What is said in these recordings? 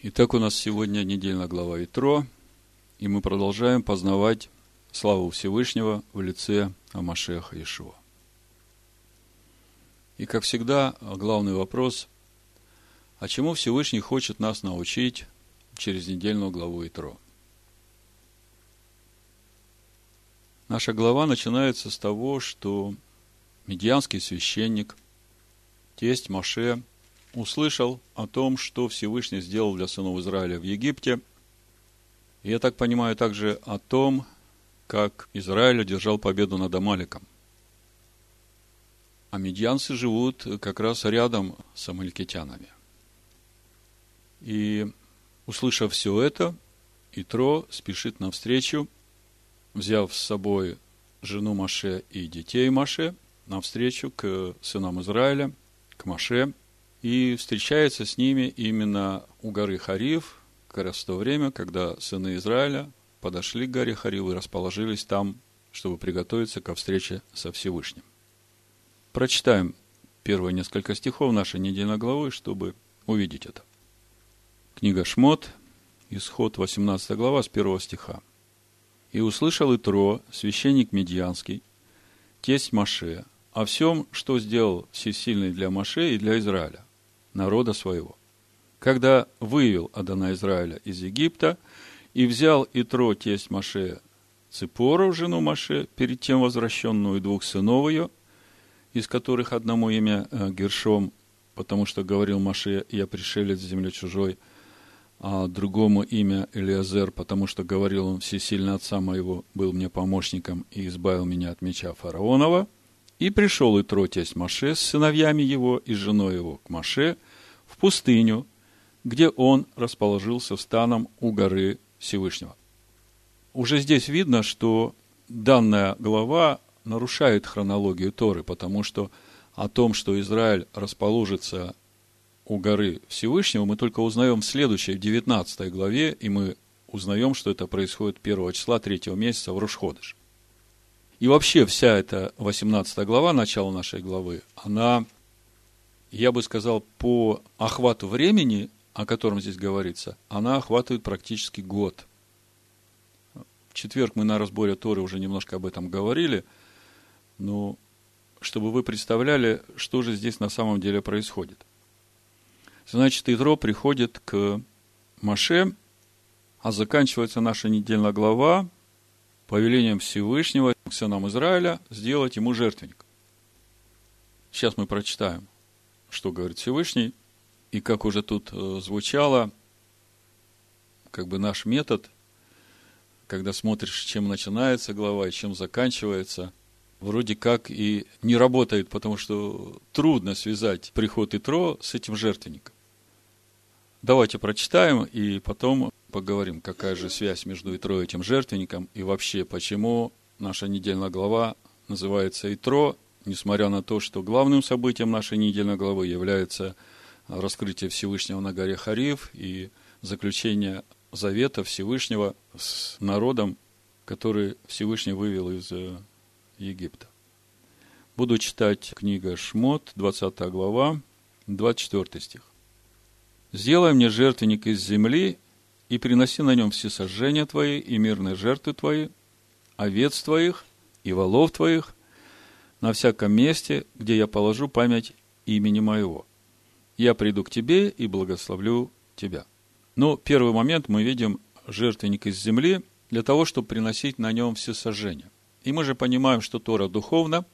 Итак, у нас сегодня недельная глава Итро, и мы продолжаем познавать славу Всевышнего в лице Амашеха Ишуа. И, как всегда, главный вопрос, а чему Всевышний хочет нас научить через недельную главу Итро? Наша глава начинается с того, что медианский священник, тесть Маше – услышал о том, что Всевышний сделал для сынов Израиля в Египте. Я так понимаю также о том, как Израиль одержал победу над Амаликом. А медьянцы живут как раз рядом с амаликитянами. И, услышав все это, Итро спешит навстречу, взяв с собой жену Маше и детей Маше, навстречу к сынам Израиля, к Маше – и встречается с ними именно у горы Харив, как раз в то время, когда сыны Израиля подошли к горе Харив и расположились там, чтобы приготовиться ко встрече со Всевышним. Прочитаем первые несколько стихов нашей недельной главы, чтобы увидеть это. Книга Шмот, исход 18 глава с первого стиха. «И услышал Итро, священник Медьянский, тесть Маше, о всем, что сделал всесильный для Маше и для Израиля, народа своего. Когда вывел Адана Израиля из Египта и взял Итро, тесть Маше, Ципору, жену Маше, перед тем возвращенную двух сынов ее, из которых одному имя э, Гершом, потому что говорил Маше, я пришелец в земле чужой, а другому имя Элиазер, потому что говорил он, всесильный отца моего был мне помощником и избавил меня от меча фараонова. И пришел и тесть Маше с сыновьями его и женой его к Маше – пустыню, где он расположился станом у горы Всевышнего. Уже здесь видно, что данная глава нарушает хронологию Торы, потому что о том, что Израиль расположится у горы Всевышнего, мы только узнаем в следующей, в 19 главе, и мы узнаем, что это происходит 1 числа 3 месяца в Рушходыш. И вообще вся эта 18 глава, начало нашей главы, она я бы сказал, по охвату времени, о котором здесь говорится, она охватывает практически год. В четверг мы на разборе Торы уже немножко об этом говорили, но чтобы вы представляли, что же здесь на самом деле происходит. Значит, Итро приходит к Маше, а заканчивается наша недельная глава повелением Всевышнего к сынам Израиля сделать ему жертвенник. Сейчас мы прочитаем – что говорит Всевышний, и как уже тут э, звучало, как бы наш метод, когда смотришь, чем начинается глава и чем заканчивается, вроде как и не работает, потому что трудно связать приход Итро с этим жертвенником. Давайте прочитаем и потом поговорим, какая же связь между Итро и этим жертвенником, и вообще, почему наша недельная глава называется Итро, несмотря на то, что главным событием нашей недельной главы является раскрытие Всевышнего на горе Хариф и заключение завета Всевышнего с народом, который Всевышний вывел из э, Египта. Буду читать книга Шмот, 20 глава, 24 стих. «Сделай мне жертвенник из земли, и приноси на нем все сожжения твои и мирные жертвы твои, овец твоих и волов твоих, на всяком месте, где я положу память имени моего. Я приду к тебе и благословлю тебя. Но первый момент мы видим жертвенник из земли для того, чтобы приносить на нем все сожжения. И мы же понимаем, что Тора духовна,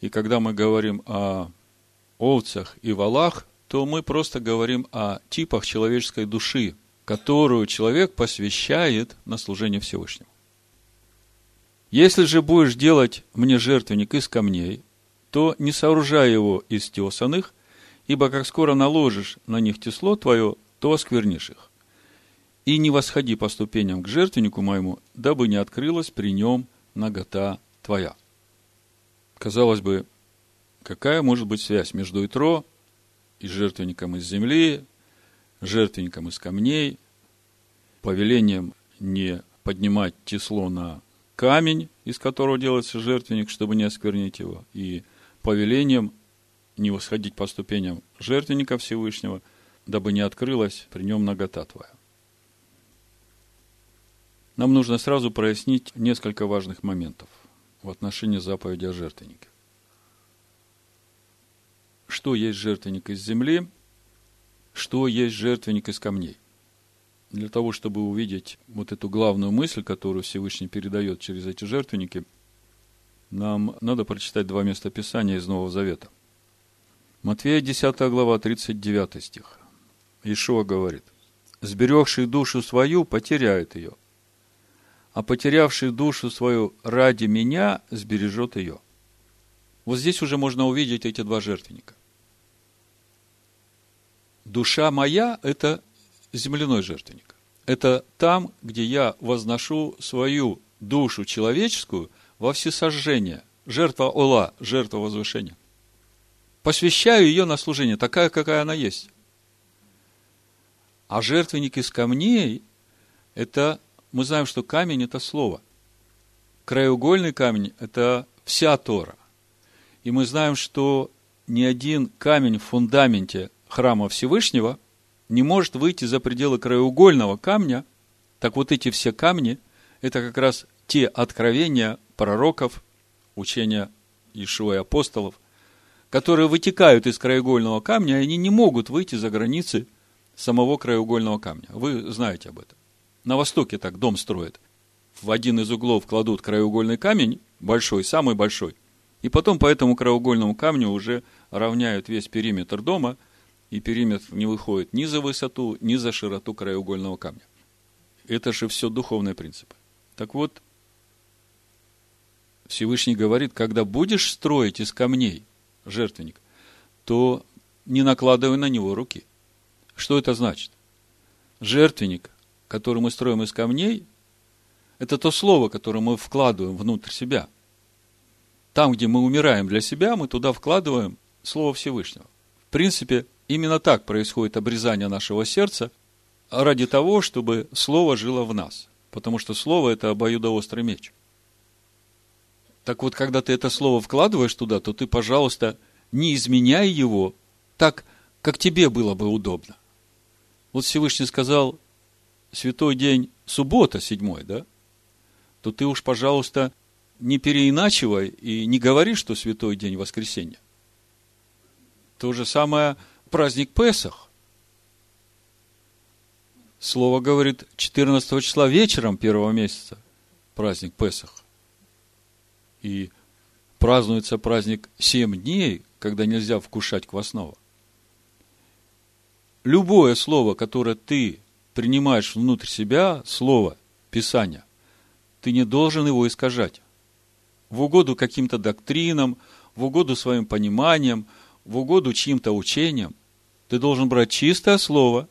и когда мы говорим о овцах и валах, то мы просто говорим о типах человеческой души, которую человек посвящает на служение Всевышнему. Если же будешь делать мне жертвенник из камней, то не сооружай его из тесаных, ибо как скоро наложишь на них тесло твое, то осквернишь их. И не восходи по ступеням к жертвеннику моему, дабы не открылась при нем нагота твоя. Казалось бы, какая может быть связь между Итро и жертвенником из земли, жертвенником из камней, повелением не поднимать тесло на камень, из которого делается жертвенник, чтобы не осквернить его, и повелением не восходить по ступеням жертвенника Всевышнего, дабы не открылась при нем нагота твоя. Нам нужно сразу прояснить несколько важных моментов в отношении заповеди о жертвеннике. Что есть жертвенник из земли, что есть жертвенник из камней. Для того, чтобы увидеть вот эту главную мысль, которую Всевышний передает через эти жертвенники, нам надо прочитать два места Писания из Нового Завета. Матвея 10 глава, 39 стих. Ишуа говорит, «Сберегший душу свою потеряет ее, а потерявший душу свою ради меня сбережет ее». Вот здесь уже можно увидеть эти два жертвенника. Душа моя – это земляной жертвенник. Это там, где я возношу свою душу человеческую во всесожжение. Жертва Ола, жертва возвышения. Посвящаю ее на служение, такая, какая она есть. А жертвенник из камней – это, мы знаем, что камень – это слово. Краеугольный камень – это вся Тора. И мы знаем, что ни один камень в фундаменте храма Всевышнего не может выйти за пределы краеугольного камня, так вот эти все камни – это как раз те откровения пророков, учения Ишуа и апостолов, которые вытекают из краеугольного камня, и они не могут выйти за границы самого краеугольного камня. Вы знаете об этом. На Востоке так дом строят. В один из углов кладут краеугольный камень, большой, самый большой, и потом по этому краеугольному камню уже равняют весь периметр дома – и периметр не выходит ни за высоту, ни за широту краеугольного камня. Это же все духовные принципы. Так вот, Всевышний говорит, когда будешь строить из камней жертвенник, то не накладывай на него руки. Что это значит? Жертвенник, который мы строим из камней, это то слово, которое мы вкладываем внутрь себя. Там, где мы умираем для себя, мы туда вкладываем Слово Всевышнего. В принципе, Именно так происходит обрезание нашего сердца ради того, чтобы Слово жило в нас. Потому что Слово – это обоюдоострый меч. Так вот, когда ты это Слово вкладываешь туда, то ты, пожалуйста, не изменяй его так, как тебе было бы удобно. Вот Всевышний сказал, святой день, суббота, седьмой, да? То ты уж, пожалуйста, не переиначивай и не говори, что святой день воскресенья. То же самое – праздник Песах. Слово говорит 14 числа вечером первого месяца праздник Песах. И празднуется праздник 7 дней, когда нельзя вкушать квасного. Любое слово, которое ты принимаешь внутрь себя, слово, Писания, ты не должен его искажать. В угоду каким-то доктринам, в угоду своим пониманиям, в угоду чьим-то учениям. Ты должен брать чистое слово,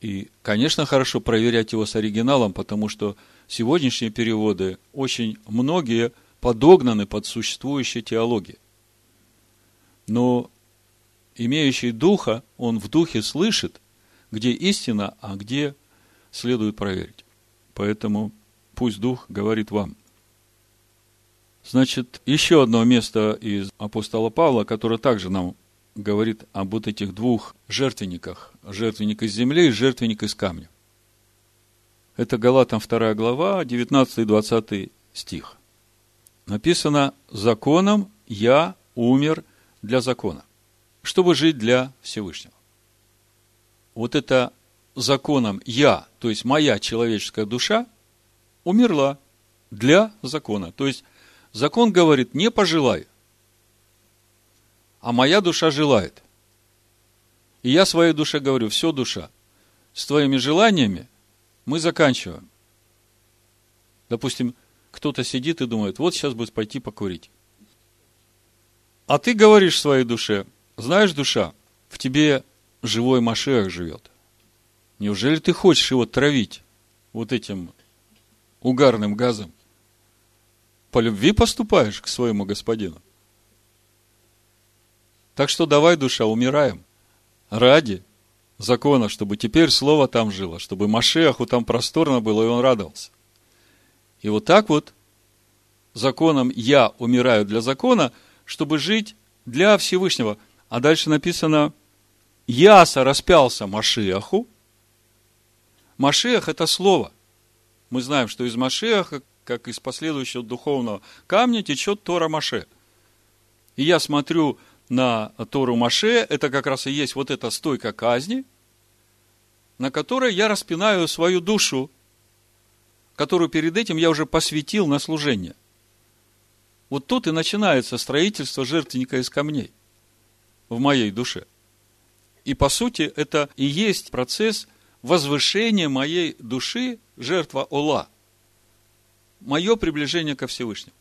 и, конечно, хорошо проверять его с оригиналом, потому что сегодняшние переводы очень многие подогнаны под существующие теологии. Но имеющий духа, он в духе слышит, где истина, а где следует проверить. Поэтому пусть дух говорит вам. Значит, еще одно место из апостола Павла, которое также нам говорит об вот этих двух жертвенниках. Жертвенник из земли и жертвенник из камня. Это Галатам 2 глава, 19 и 20 стих. Написано, законом я умер для закона, чтобы жить для Всевышнего. Вот это законом я, то есть моя человеческая душа, умерла для закона. То есть закон говорит, не пожелай, а моя душа желает. И я своей душе говорю, все, душа, с твоими желаниями мы заканчиваем. Допустим, кто-то сидит и думает, вот сейчас будет пойти покурить. А ты говоришь своей душе, знаешь, душа, в тебе живой Машех живет. Неужели ты хочешь его травить вот этим угарным газом? По любви поступаешь к своему господину? Так что давай, душа, умираем. Ради закона, чтобы теперь слово там жило, чтобы Машеху там просторно было, и он радовался. И вот так вот законом я умираю для закона, чтобы жить для Всевышнего. А дальше написано, Яса распялся Машеху. Машех – это слово. Мы знаем, что из Машеха, как из последующего духовного камня, течет Тора Маше. И я смотрю на Тору Маше, это как раз и есть вот эта стойка казни, на которой я распинаю свою душу, которую перед этим я уже посвятил на служение. Вот тут и начинается строительство жертвенника из камней в моей душе. И по сути это и есть процесс возвышения моей души, жертва Ола. Мое приближение ко Всевышнему.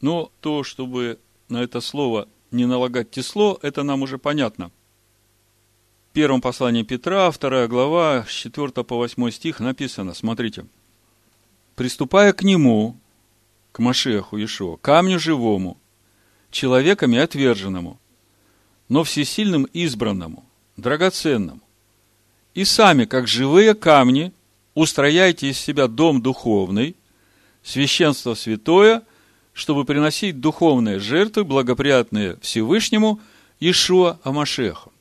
Но то, чтобы на это слово не налагать тесло, это нам уже понятно. В первом послании Петра, вторая глава, с 4 по 8 стих написано, смотрите. «Приступая к нему, к Машеху Ишуа, камню живому, человеками отверженному, но всесильным избранному, драгоценному, и сами, как живые камни, устрояйте из себя дом духовный, священство святое, чтобы приносить духовные жертвы, благоприятные Всевышнему, Ишуа Амашеху.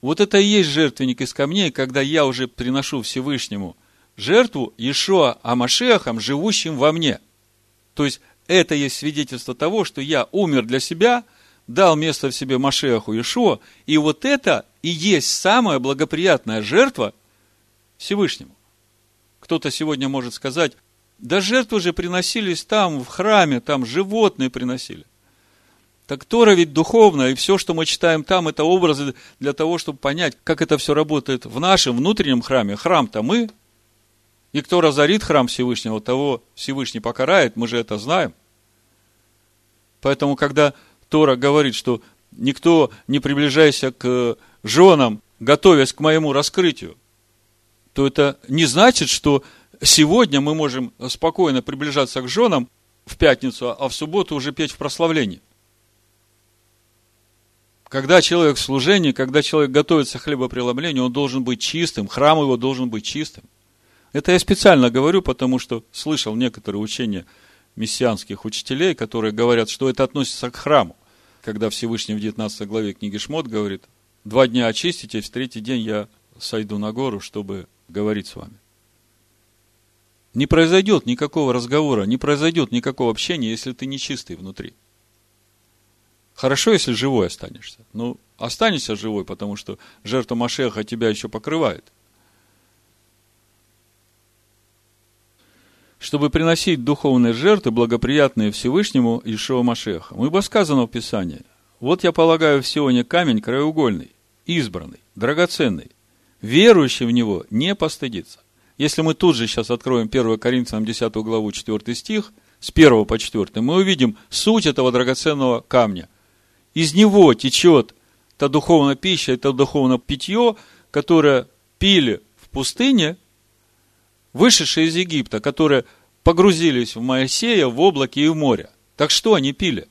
Вот это и есть жертвенник из камней, когда я уже приношу Всевышнему жертву Ишуа Амашехам, живущим во мне. То есть, это есть свидетельство того, что я умер для себя, дал место в себе Машеху Ишуа, и вот это и есть самая благоприятная жертва Всевышнему. Кто-то сегодня может сказать, да жертвы же приносились там, в храме, там животные приносили. Так Тора ведь духовная, и все, что мы читаем там, это образы для того, чтобы понять, как это все работает в нашем внутреннем храме. Храм-то мы, и кто разорит храм Всевышнего, того Всевышний покарает, мы же это знаем. Поэтому, когда Тора говорит, что никто не приближайся к женам, готовясь к моему раскрытию, то это не значит, что сегодня мы можем спокойно приближаться к женам в пятницу, а в субботу уже петь в прославлении. Когда человек в служении, когда человек готовится к хлебопреломлению, он должен быть чистым, храм его должен быть чистым. Это я специально говорю, потому что слышал некоторые учения мессианских учителей, которые говорят, что это относится к храму. Когда Всевышний в 19 главе книги Шмот говорит, два дня очиститесь, в третий день я сойду на гору, чтобы говорить с вами. Не произойдет никакого разговора, не произойдет никакого общения, если ты не чистый внутри. Хорошо, если живой останешься. Ну, останешься живой, потому что жертва Машеха тебя еще покрывает. Чтобы приносить духовные жертвы, благоприятные Всевышнему Ишуа Машеха. Бы сказано в Писании. Вот я полагаю в Сионе камень краеугольный, избранный, драгоценный. Верующий в него не постыдится. Если мы тут же сейчас откроем 1 Коринфянам 10 главу 4 стих, с 1 по 4, мы увидим суть этого драгоценного камня. Из него течет та духовная пища, это духовное питье, которое пили в пустыне, вышедшие из Египта, которые погрузились в Моисея, в облаке и в море. Так что они пили?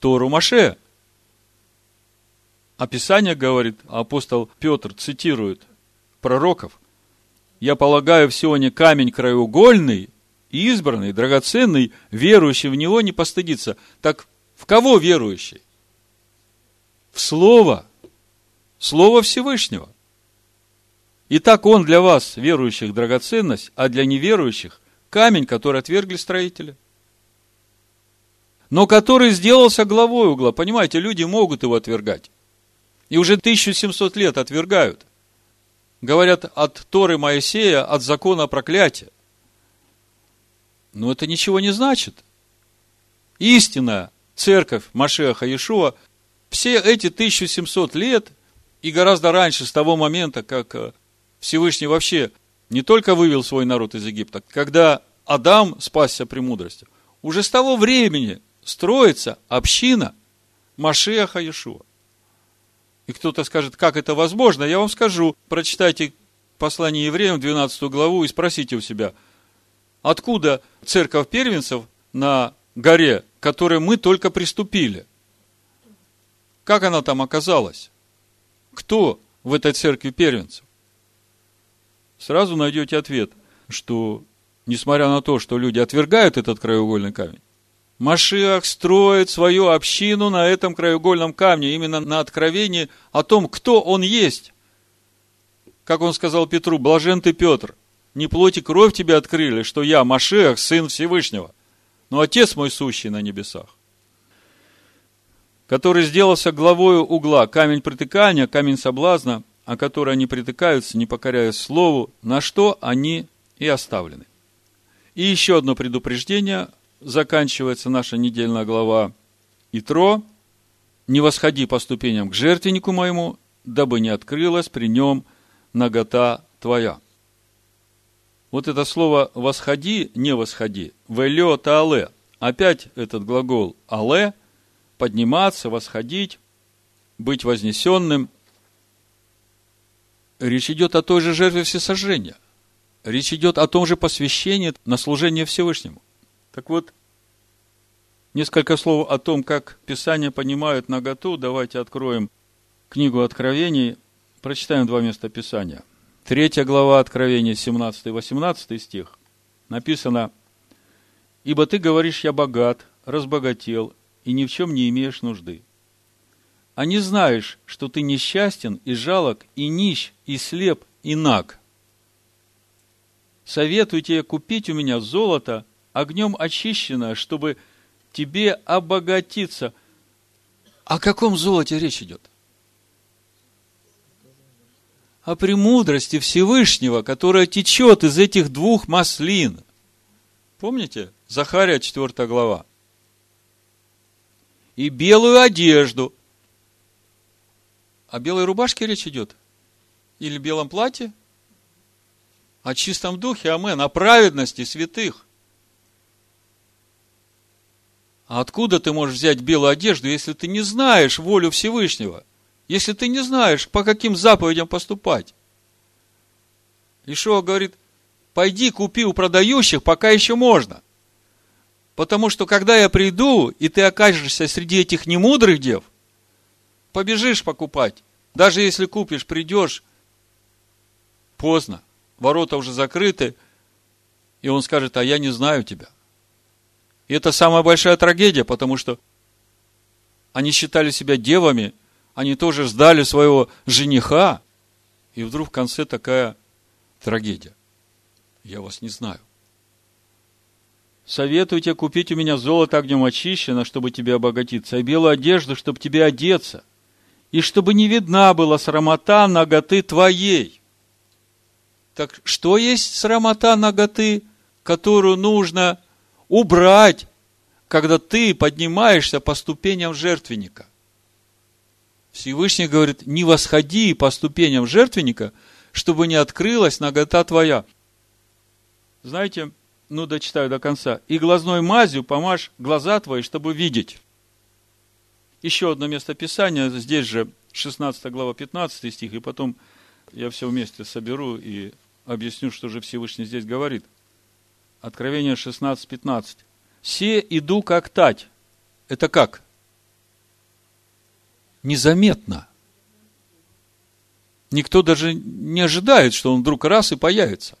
Тору Маше. Описание говорит, апостол Петр цитирует пророков. Я полагаю, в Сионе камень краеугольный, избранный, драгоценный, верующий в него не постыдится. Так в кого верующий? В Слово. Слово Всевышнего. Итак, он для вас, верующих, драгоценность, а для неверующих – камень, который отвергли строители но который сделался главой угла. Понимаете, люди могут его отвергать. И уже 1700 лет отвергают. Говорят, от Торы Моисея, от закона проклятия. Но это ничего не значит. Истинная церковь Машеха Иешуа все эти 1700 лет и гораздо раньше, с того момента, как э, Всевышний вообще не только вывел свой народ из Египта, когда Адам спасся премудростью, уже с того времени строится община Машеха Иешуа. И кто-то скажет, как это возможно? Я вам скажу, прочитайте послание евреям, 12 главу, и спросите у себя, откуда церковь первенцев на горе, к которой мы только приступили? Как она там оказалась? Кто в этой церкви первенцев? Сразу найдете ответ, что несмотря на то, что люди отвергают этот краеугольный камень, Машиах строит свою общину на этом краеугольном камне, именно на откровении о том, кто он есть. Как он сказал Петру, блажен ты, Петр, не плоть и кровь тебе открыли, что я, Машиах, сын Всевышнего, но Отец мой сущий на небесах который сделался главою угла, камень притыкания, камень соблазна, о который они притыкаются, не покоряясь слову, на что они и оставлены. И еще одно предупреждение, заканчивается наша недельная глава Итро, «Не восходи по ступеням к жертвеннику моему, дабы не открылась при нем нагота твоя». Вот это слово «восходи», «не восходи», «велё таале», опять этот глагол «але», подниматься, восходить, быть вознесенным. Речь идет о той же жертве всесожжения. Речь идет о том же посвящении на служение Всевышнему. Так вот, несколько слов о том, как Писание понимают наготу. Давайте откроем книгу Откровений, прочитаем два места Писания. Третья глава Откровения, 17 и 18 стих. Написано, «Ибо ты говоришь, я богат, разбогател, и ни в чем не имеешь нужды. А не знаешь, что ты несчастен и жалок, и нищ, и слеп, и наг. Советую тебе купить у меня золото, огнем очищенное, чтобы тебе обогатиться. О каком золоте речь идет? О премудрости Всевышнего, которая течет из этих двух маслин. Помните? Захария 4 глава и белую одежду. О белой рубашке речь идет? Или белом платье? О чистом духе, амен, о праведности святых. А откуда ты можешь взять белую одежду, если ты не знаешь волю Всевышнего? Если ты не знаешь, по каким заповедям поступать? Ишуа говорит, пойди купи у продающих, пока еще можно – Потому что когда я приду, и ты окажешься среди этих немудрых дев, побежишь покупать. Даже если купишь, придешь, поздно. Ворота уже закрыты, и он скажет, а я не знаю тебя. И это самая большая трагедия, потому что они считали себя девами, они тоже ждали своего жениха, и вдруг в конце такая трагедия. Я вас не знаю. Советую тебе купить у меня золото огнем очищено, чтобы тебе обогатиться, и белую одежду, чтобы тебе одеться, и чтобы не видна была срамота ноготы твоей. Так что есть срамота ноготы, которую нужно убрать, когда ты поднимаешься по ступеням жертвенника? Всевышний говорит, не восходи по ступеням жертвенника, чтобы не открылась нагота твоя. Знаете, ну, дочитаю до конца. И глазной мазью помажь глаза твои, чтобы видеть. Еще одно место Писания, здесь же 16 глава, 15 стих, и потом я все вместе соберу и объясню, что же Всевышний здесь говорит. Откровение 16, 15. «Се иду как тать». Это как? Незаметно. Никто даже не ожидает, что он вдруг раз и появится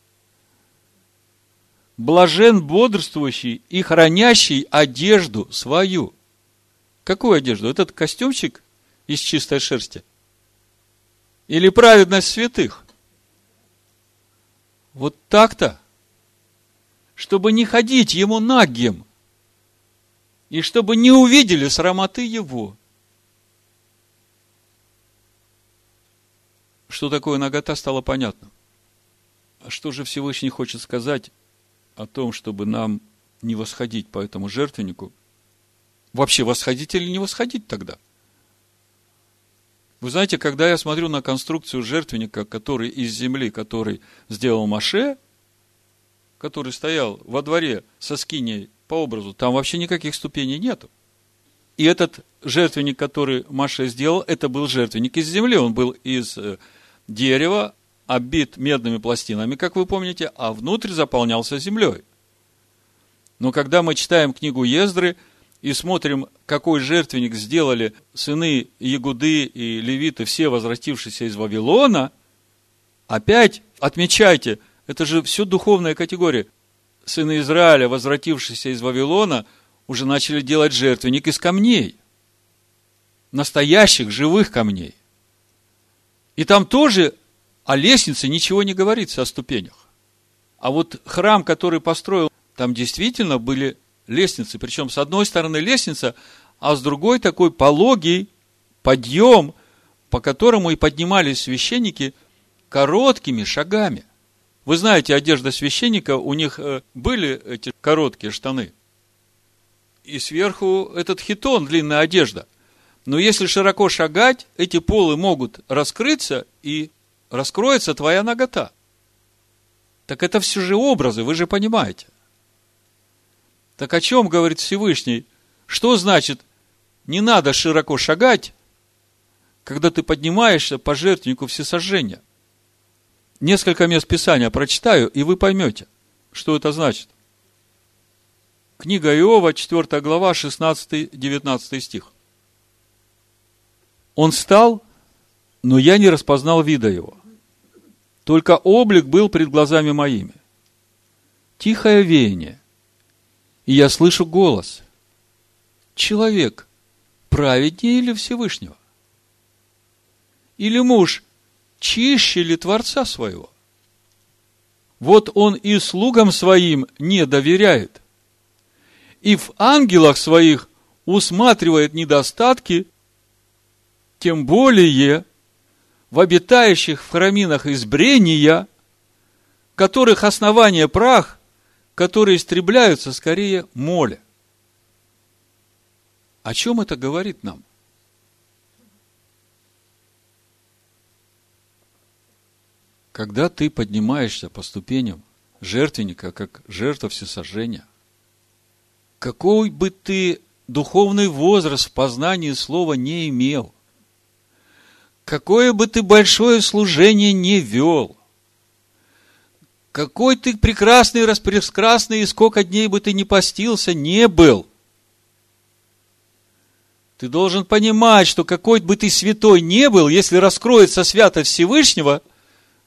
блажен бодрствующий и хранящий одежду свою. Какую одежду? Этот костюмчик из чистой шерсти? Или праведность святых? Вот так-то. Чтобы не ходить ему нагим. И чтобы не увидели срамоты его. Что такое нагота, стало понятно. А что же Всевышний хочет сказать о том, чтобы нам не восходить по этому жертвеннику, вообще восходить или не восходить тогда? Вы знаете, когда я смотрю на конструкцию жертвенника, который из земли, который сделал Маше, который стоял во дворе со скиней по образу, там вообще никаких ступеней нету. И этот жертвенник, который Маше сделал, это был жертвенник из земли. Он был из э, дерева, оббит медными пластинами, как вы помните, а внутрь заполнялся землей. Но когда мы читаем книгу Ездры и смотрим, какой жертвенник сделали сыны Ягуды и Левиты, все возвратившиеся из Вавилона, опять отмечайте, это же все духовная категория. Сыны Израиля, возвратившиеся из Вавилона, уже начали делать жертвенник из камней. Настоящих, живых камней. И там тоже о лестнице ничего не говорится, о ступенях. А вот храм, который построил, там действительно были лестницы. Причем с одной стороны лестница, а с другой такой пологий подъем, по которому и поднимались священники короткими шагами. Вы знаете, одежда священника, у них э, были эти короткие штаны. И сверху этот хитон, длинная одежда. Но если широко шагать, эти полы могут раскрыться, и раскроется твоя нагота. Так это все же образы, вы же понимаете. Так о чем говорит Всевышний? Что значит, не надо широко шагать, когда ты поднимаешься по жертвеннику всесожжения? Несколько мест Писания прочитаю, и вы поймете, что это значит. Книга Иова, 4 глава, 16-19 стих. Он стал, но я не распознал вида его. Только облик был пред глазами моими. Тихое веяние, и я слышу голос. Человек праведнее или Всевышнего? Или муж чище ли Творца своего? Вот он и слугам своим не доверяет, и в ангелах своих усматривает недостатки, тем более в обитающих в храминах избрения, которых основание прах, которые истребляются скорее моля. О чем это говорит нам? Когда ты поднимаешься по ступеням жертвенника, как жертва всесожжения, какой бы ты духовный возраст в познании слова не имел, какое бы ты большое служение не вел, какой ты прекрасный, распрекрасный, и сколько дней бы ты не постился, не был. Ты должен понимать, что какой бы ты святой не был, если раскроется святость Всевышнего,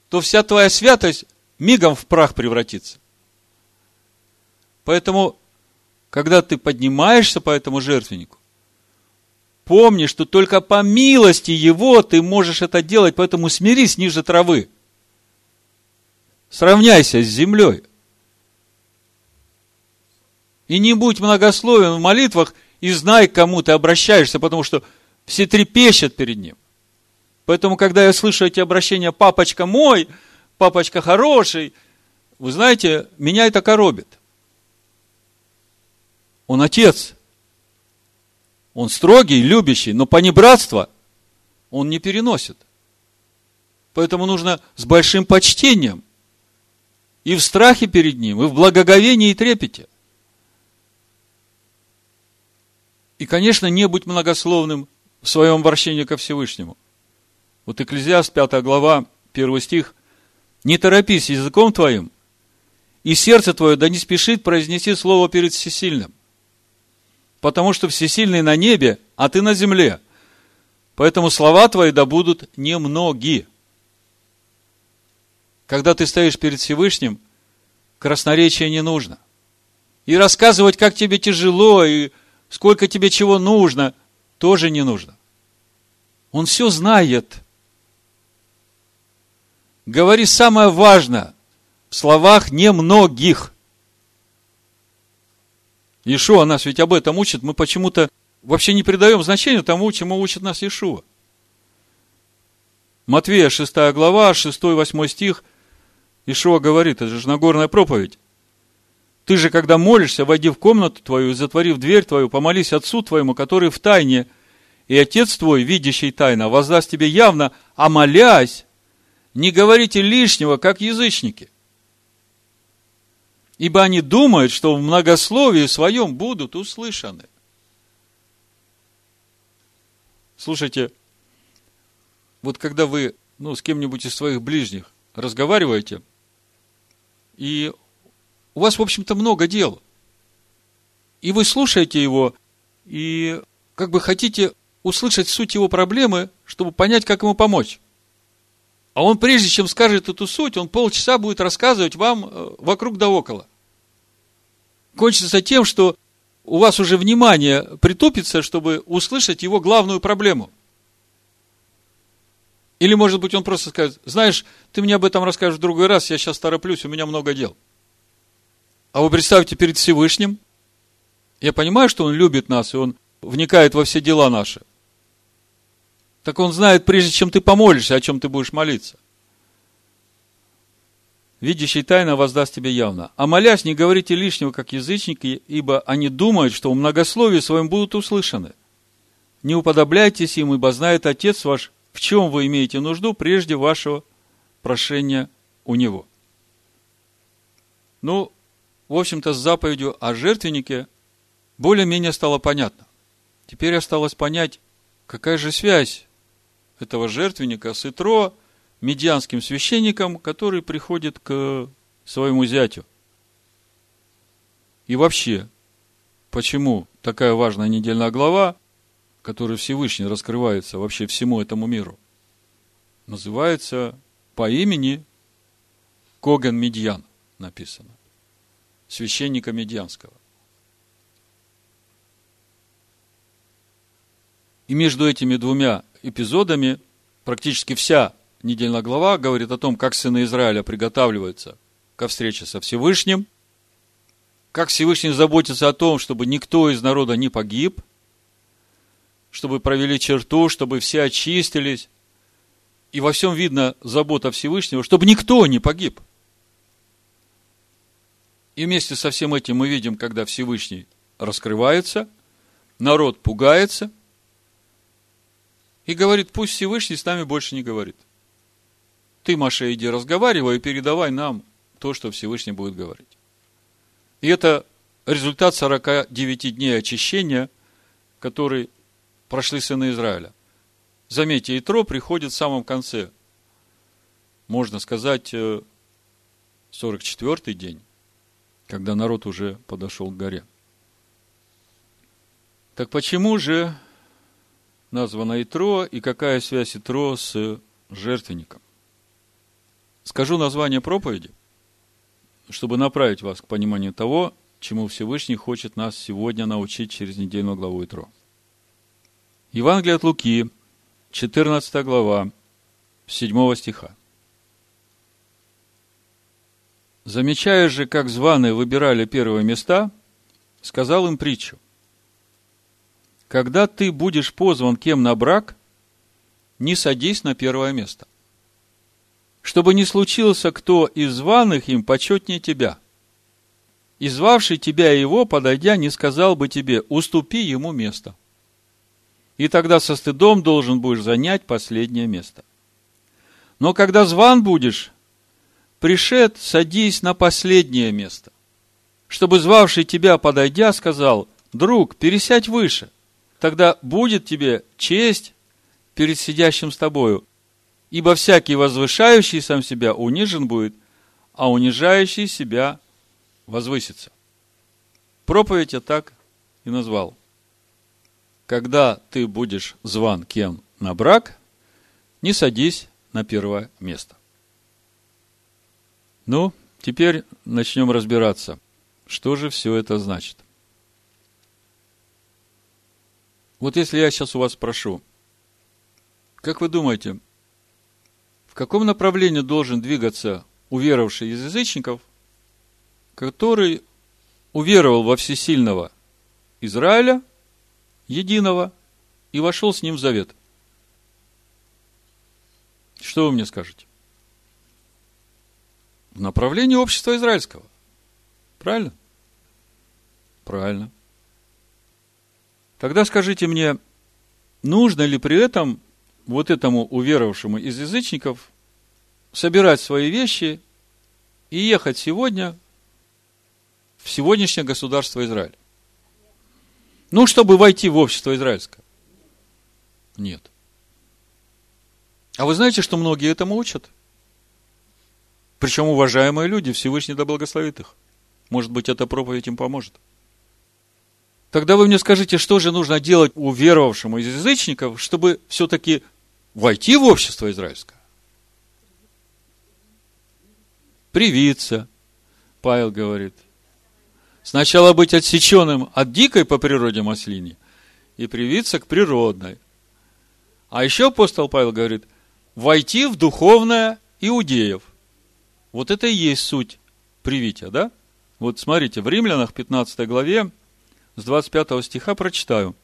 то вся твоя святость мигом в прах превратится. Поэтому, когда ты поднимаешься по этому жертвеннику, помни, что только по милости Его ты можешь это делать, поэтому смирись ниже травы. Сравняйся с землей. И не будь многословен в молитвах, и знай, к кому ты обращаешься, потому что все трепещут перед ним. Поэтому, когда я слышу эти обращения «папочка мой», «папочка хороший», вы знаете, меня это коробит. Он отец. Он строгий, любящий, но понебратство он не переносит. Поэтому нужно с большим почтением и в страхе перед ним, и в благоговении и трепете. И, конечно, не будь многословным в своем обращении ко Всевышнему. Вот Экклезиаст, 5 глава, 1 стих. «Не торопись языком твоим, и сердце твое да не спешит произнести слово перед всесильным, потому что всесильный на небе, а ты на земле. Поэтому слова твои да будут немноги». Когда ты стоишь перед Всевышним, красноречия не нужно. И рассказывать, как тебе тяжело, и сколько тебе чего нужно, тоже не нужно. Он все знает. Говори самое важное в словах немногих. Ишуа нас ведь об этом учит. Мы почему-то вообще не придаем значения тому, чему учит нас Ишуа. Матвея 6 глава, 6-8 стих – Ишуа говорит, это же Нагорная проповедь. Ты же, когда молишься, войди в комнату твою, затворив дверь твою, помолись Отцу твоему, который в тайне, и Отец твой, видящий тайно, воздаст тебе явно, а молясь, не говорите лишнего, как язычники. Ибо они думают, что в многословии своем будут услышаны. Слушайте, вот когда вы ну, с кем-нибудь из своих ближних разговариваете – и у вас, в общем-то, много дел. И вы слушаете его, и как бы хотите услышать суть его проблемы, чтобы понять, как ему помочь. А он, прежде чем скажет эту суть, он полчаса будет рассказывать вам э, вокруг да около. Кончится тем, что у вас уже внимание притупится, чтобы услышать его главную проблему. Или, может быть, он просто скажет, знаешь, ты мне об этом расскажешь в другой раз, я сейчас тороплюсь, у меня много дел. А вы представьте перед Всевышним, я понимаю, что он любит нас, и он вникает во все дела наши. Так он знает, прежде чем ты помолишься, о чем ты будешь молиться. Видящий тайно воздаст тебе явно. А молясь, не говорите лишнего, как язычники, ибо они думают, что в многословии своем будут услышаны. Не уподобляйтесь им, ибо знает Отец ваш, в чем вы имеете нужду прежде вашего прошения у Него. Ну, в общем-то, с заповедью о жертвеннике более-менее стало понятно. Теперь осталось понять, какая же связь этого жертвенника с Итро, медианским священником, который приходит к своему зятю. И вообще, почему такая важная недельная глава, которая Всевышний раскрывается вообще всему этому миру, называется по имени Коген Медьян написано. Священника Медьянского. И между этими двумя эпизодами практически вся недельная глава говорит о том, как сыны Израиля приготавливаются ко встрече со Всевышним, как Всевышний заботится о том, чтобы никто из народа не погиб, чтобы провели черту, чтобы все очистились. И во всем видно забота Всевышнего, чтобы никто не погиб. И вместе со всем этим мы видим, когда Всевышний раскрывается, народ пугается – и говорит, пусть Всевышний с нами больше не говорит. Ты, Маша, иди разговаривай и передавай нам то, что Всевышний будет говорить. И это результат 49 дней очищения, который прошли сыны Израиля. Заметьте, Итро приходит в самом конце. Можно сказать, 44-й э, день, когда народ уже подошел к горе. Так почему же названо Итро, и какая связь Итро с жертвенником. Скажу название проповеди, чтобы направить вас к пониманию того, чему Всевышний хочет нас сегодня научить через недельную главу Итро. Евангелие от Луки, 14 глава, 7 стиха. Замечая же, как званые выбирали первые места, сказал им притчу когда ты будешь позван кем на брак, не садись на первое место. Чтобы не случился кто из званых им почетнее тебя. И звавший тебя его, подойдя, не сказал бы тебе, уступи ему место. И тогда со стыдом должен будешь занять последнее место. Но когда зван будешь, пришед, садись на последнее место. Чтобы звавший тебя, подойдя, сказал, друг, пересядь выше тогда будет тебе честь перед сидящим с тобою. Ибо всякий возвышающий сам себя унижен будет, а унижающий себя возвысится. Проповедь я так и назвал. Когда ты будешь зван кем на брак, не садись на первое место. Ну, теперь начнем разбираться, что же все это значит. Вот если я сейчас у вас спрошу, как вы думаете, в каком направлении должен двигаться уверовавший из язычников, который уверовал во всесильного Израиля, единого, и вошел с ним в завет? Что вы мне скажете? В направлении общества израильского. Правильно? Правильно. Тогда скажите мне, нужно ли при этом вот этому уверовавшему из язычников собирать свои вещи и ехать сегодня в сегодняшнее государство Израиль? Ну, чтобы войти в общество израильское. Нет. А вы знаете, что многие этому учат? Причем уважаемые люди, Всевышний да благословит их. Может быть, эта проповедь им поможет. Тогда вы мне скажите, что же нужно делать уверовавшему из язычников, чтобы все-таки войти в общество израильское? Привиться, Павел говорит. Сначала быть отсеченным от дикой по природе маслини и привиться к природной. А еще апостол Павел говорит, войти в духовное иудеев. Вот это и есть суть привития, да? Вот смотрите, в Римлянах 15 главе с 25 стиха прочитаю.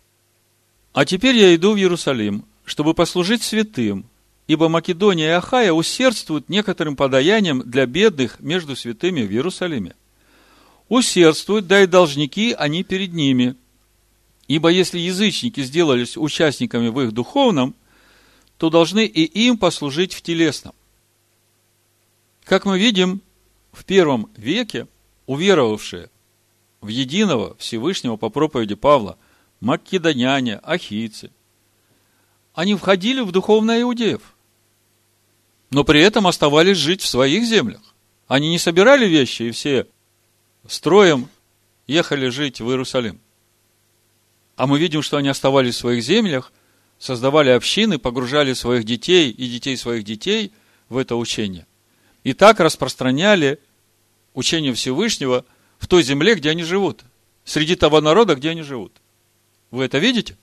«А теперь я иду в Иерусалим, чтобы послужить святым, ибо Македония и Ахая усердствуют некоторым подаянием для бедных между святыми в Иерусалиме. Усердствуют, да и должники они перед ними. Ибо если язычники сделались участниками в их духовном, то должны и им послужить в телесном. Как мы видим, в первом веке уверовавшие в единого Всевышнего по проповеди Павла македоняне, ахийцы, они входили в духовное иудеев, но при этом оставались жить в своих землях. Они не собирали вещи и все строем ехали жить в Иерусалим. А мы видим, что они оставались в своих землях, создавали общины, погружали своих детей и детей своих детей в это учение. И так распространяли учение Всевышнего в той земле, где они живут. Среди того народа, где они живут. Вы это видите?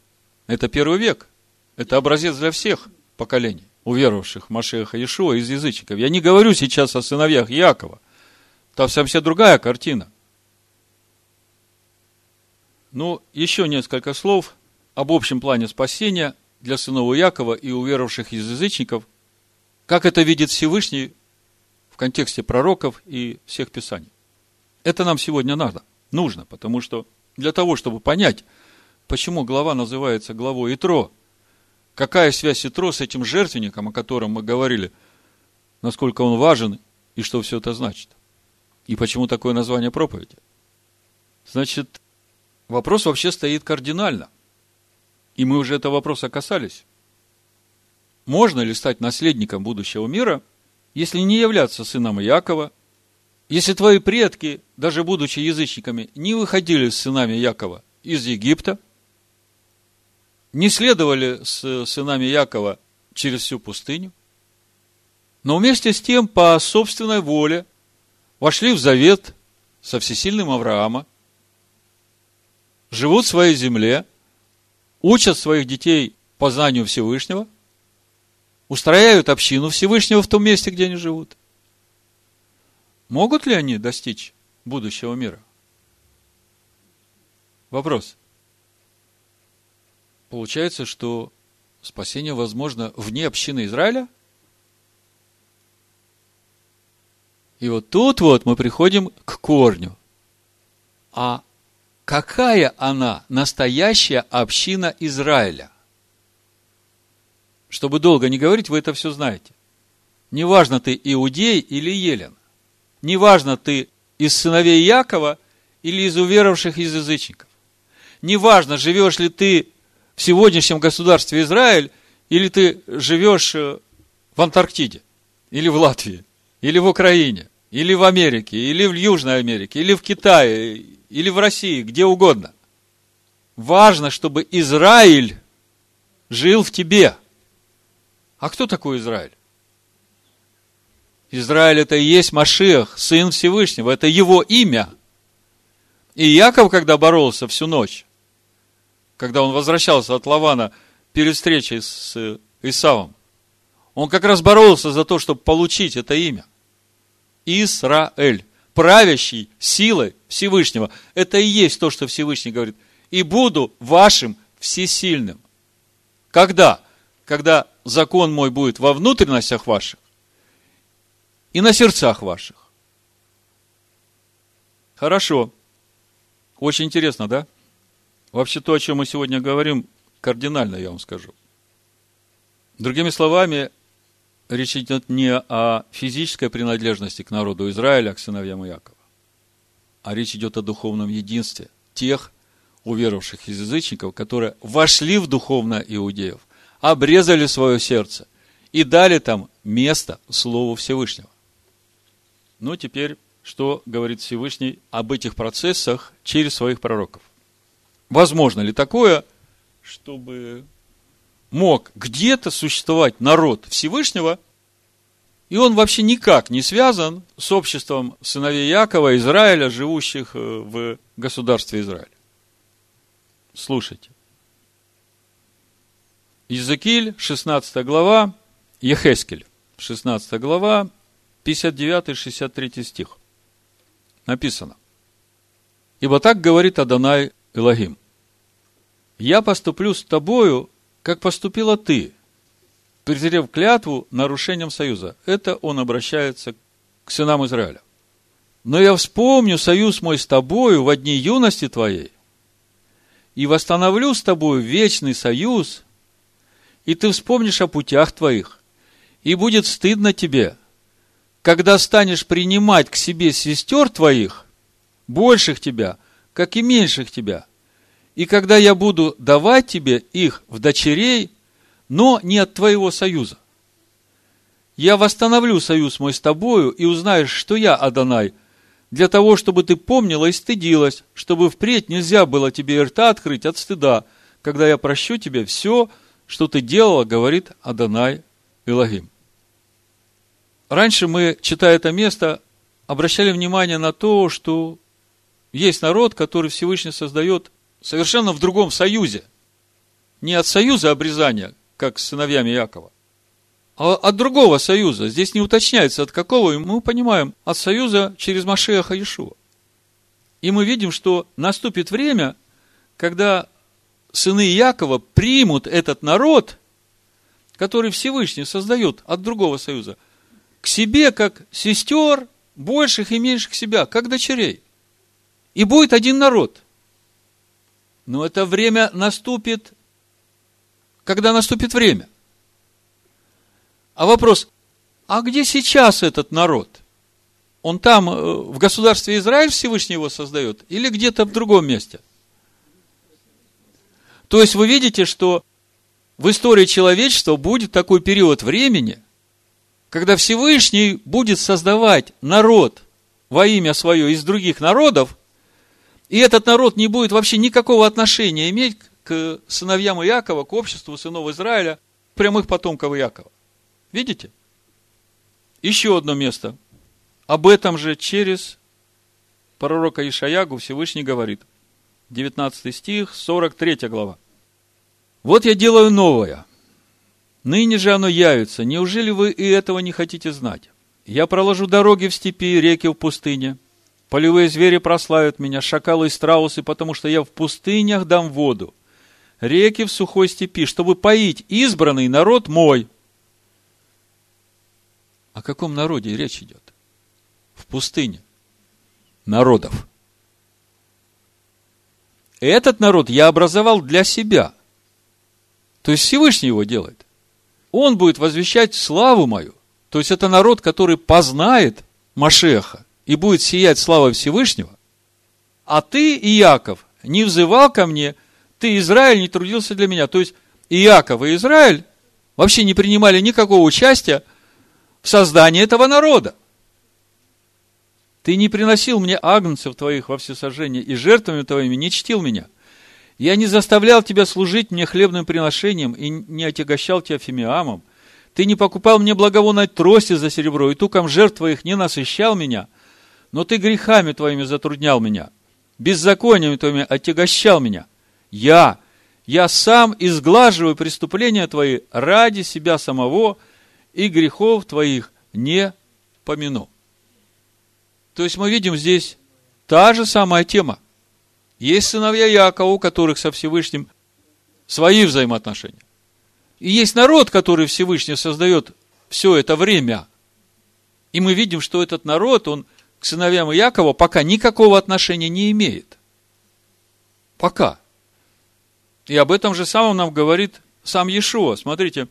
Это первый век. Это образец для всех поколений, уверовавших в Машеха Иешуа из язычников. Я не говорю сейчас о сыновьях Якова. Там совсем другая картина. Ну, еще несколько слов об общем плане спасения для сынов Якова и уверовавших из язычников, как это видит Всевышний в контексте пророков и всех писаний. Это нам сегодня надо, нужно, потому что для того, чтобы понять, почему глава называется главой Итро, какая связь Итро с этим жертвенником, о котором мы говорили, насколько он важен и что все это значит. И почему такое название проповеди? Значит, вопрос вообще стоит кардинально. И мы уже этого вопроса касались. Можно ли стать наследником будущего мира, если не являться сыном Якова, если твои предки, даже будучи язычниками, не выходили с сынами Якова из Египта, не следовали с сынами Якова через всю пустыню, но вместе с тем по собственной воле вошли в завет со всесильным Авраама, живут в своей земле, учат своих детей познанию Всевышнего, устраивают общину Всевышнего в том месте, где они живут. Могут ли они достичь будущего мира? Вопрос. Получается, что спасение возможно вне общины Израиля? И вот тут вот мы приходим к корню. А какая она настоящая община Израиля? Чтобы долго не говорить, вы это все знаете. Неважно, ты иудей или елен. Неважно, ты из сыновей Якова или из уверовавших из язычников. Неважно, живешь ли ты в сегодняшнем государстве Израиль, или ты живешь э, в Антарктиде, или в Латвии, или в Украине, или в Америке, или в Южной Америке, или в Китае, или в России, где угодно. Важно, чтобы Израиль жил в тебе. А кто такой Израиль? Израиль это и есть Машиах, Сын Всевышнего, это его имя. И Яков, когда боролся всю ночь, когда он возвращался от Лавана перед встречей с Исавом, он как раз боролся за то, чтобы получить это имя. Израиль, правящий силой Всевышнего. Это и есть то, что Всевышний говорит. И буду вашим всесильным. Когда? Когда закон мой будет во внутренностях ваших и на сердцах ваших. Хорошо. Очень интересно, да? Вообще то, о чем мы сегодня говорим, кардинально, я вам скажу. Другими словами, речь идет не о физической принадлежности к народу Израиля, к сыновьям Иакова, а речь идет о духовном единстве тех уверовавших из язычников, которые вошли в духовное иудеев, обрезали свое сердце и дали там место Слову Всевышнего. Ну, теперь, что говорит Всевышний об этих процессах через своих пророков? Возможно ли такое, чтобы мог где-то существовать народ Всевышнего, И он вообще никак не связан с обществом сыновей Якова, Израиля, живущих э, в государстве Израиль. Слушайте. Иезекииль, 16 глава, Ехескель, 16 глава, 59-63 стих. Написано. Ибо так говорит Адонай Элогим. Я поступлю с тобою, как поступила ты, презрев клятву нарушением союза. Это он обращается к сынам Израиля. Но я вспомню союз мой с тобою в дни юности твоей, и восстановлю с тобою вечный союз, и ты вспомнишь о путях твоих, и будет стыдно тебе, когда станешь принимать к себе сестер твоих, больших тебя, как и меньших тебя, и когда я буду давать тебе их в дочерей, но не от твоего союза. Я восстановлю союз мой с тобою, и узнаешь, что я Адонай, для того, чтобы ты помнила и стыдилась, чтобы впредь нельзя было тебе рта открыть от стыда, когда я прощу тебе все, что ты делала, говорит Адонай Илогим. Раньше мы, читая это место, обращали внимание на то, что есть народ, который Всевышний создает совершенно в другом союзе. Не от союза обрезания, как с сыновьями Якова, а от другого союза. Здесь не уточняется, от какого, и мы понимаем, от союза через Машеха Иешуа. И мы видим, что наступит время, когда сыны Якова примут этот народ, который Всевышний создает от другого союза, к себе, как сестер, больших и меньших себя, как дочерей. И будет один народ. Но это время наступит когда наступит время. А вопрос, а где сейчас этот народ? Он там, э, в государстве Израиль Всевышний его создает, или где-то в другом месте? То есть вы видите, что в истории человечества будет такой период времени, когда Всевышний будет создавать народ во имя свое из других народов, и этот народ не будет вообще никакого отношения иметь к сыновьям Иакова, к обществу сынов Израиля, прямых потомков Иакова. Видите? Еще одно место. Об этом же через пророка Ишаягу Всевышний говорит. 19 стих, 43 глава. Вот я делаю новое. Ныне же оно явится. Неужели вы и этого не хотите знать? Я проложу дороги в степи, реки в пустыне. Полевые звери прославят меня, шакалы и страусы, потому что я в пустынях дам воду реки в сухой степи, чтобы поить избранный народ мой. О каком народе речь идет? В пустыне. Народов. Этот народ я образовал для себя. То есть Всевышний его делает. Он будет возвещать славу мою. То есть это народ, который познает Машеха и будет сиять славой Всевышнего. А ты, Иаков, не взывал ко мне – ты, Израиль, не трудился для меня. То есть, Иаков и Израиль вообще не принимали никакого участия в создании этого народа. Ты не приносил мне агнцев твоих во всесожжение, и жертвами твоими не чтил меня. Я не заставлял тебя служить мне хлебным приношением и не отягощал тебя фимиамом. Ты не покупал мне благовонной трости за серебро, и туком жертв твоих не насыщал меня. Но ты грехами твоими затруднял меня, беззакониями твоими отягощал меня – я, я сам изглаживаю преступления твои ради себя самого и грехов твоих не помяну. То есть мы видим здесь та же самая тема. Есть сыновья Якова, у которых со Всевышним свои взаимоотношения. И есть народ, который Всевышний создает все это время. И мы видим, что этот народ, он к сыновьям Якова пока никакого отношения не имеет. Пока. И об этом же самом нам говорит сам Иешуа. Смотрите,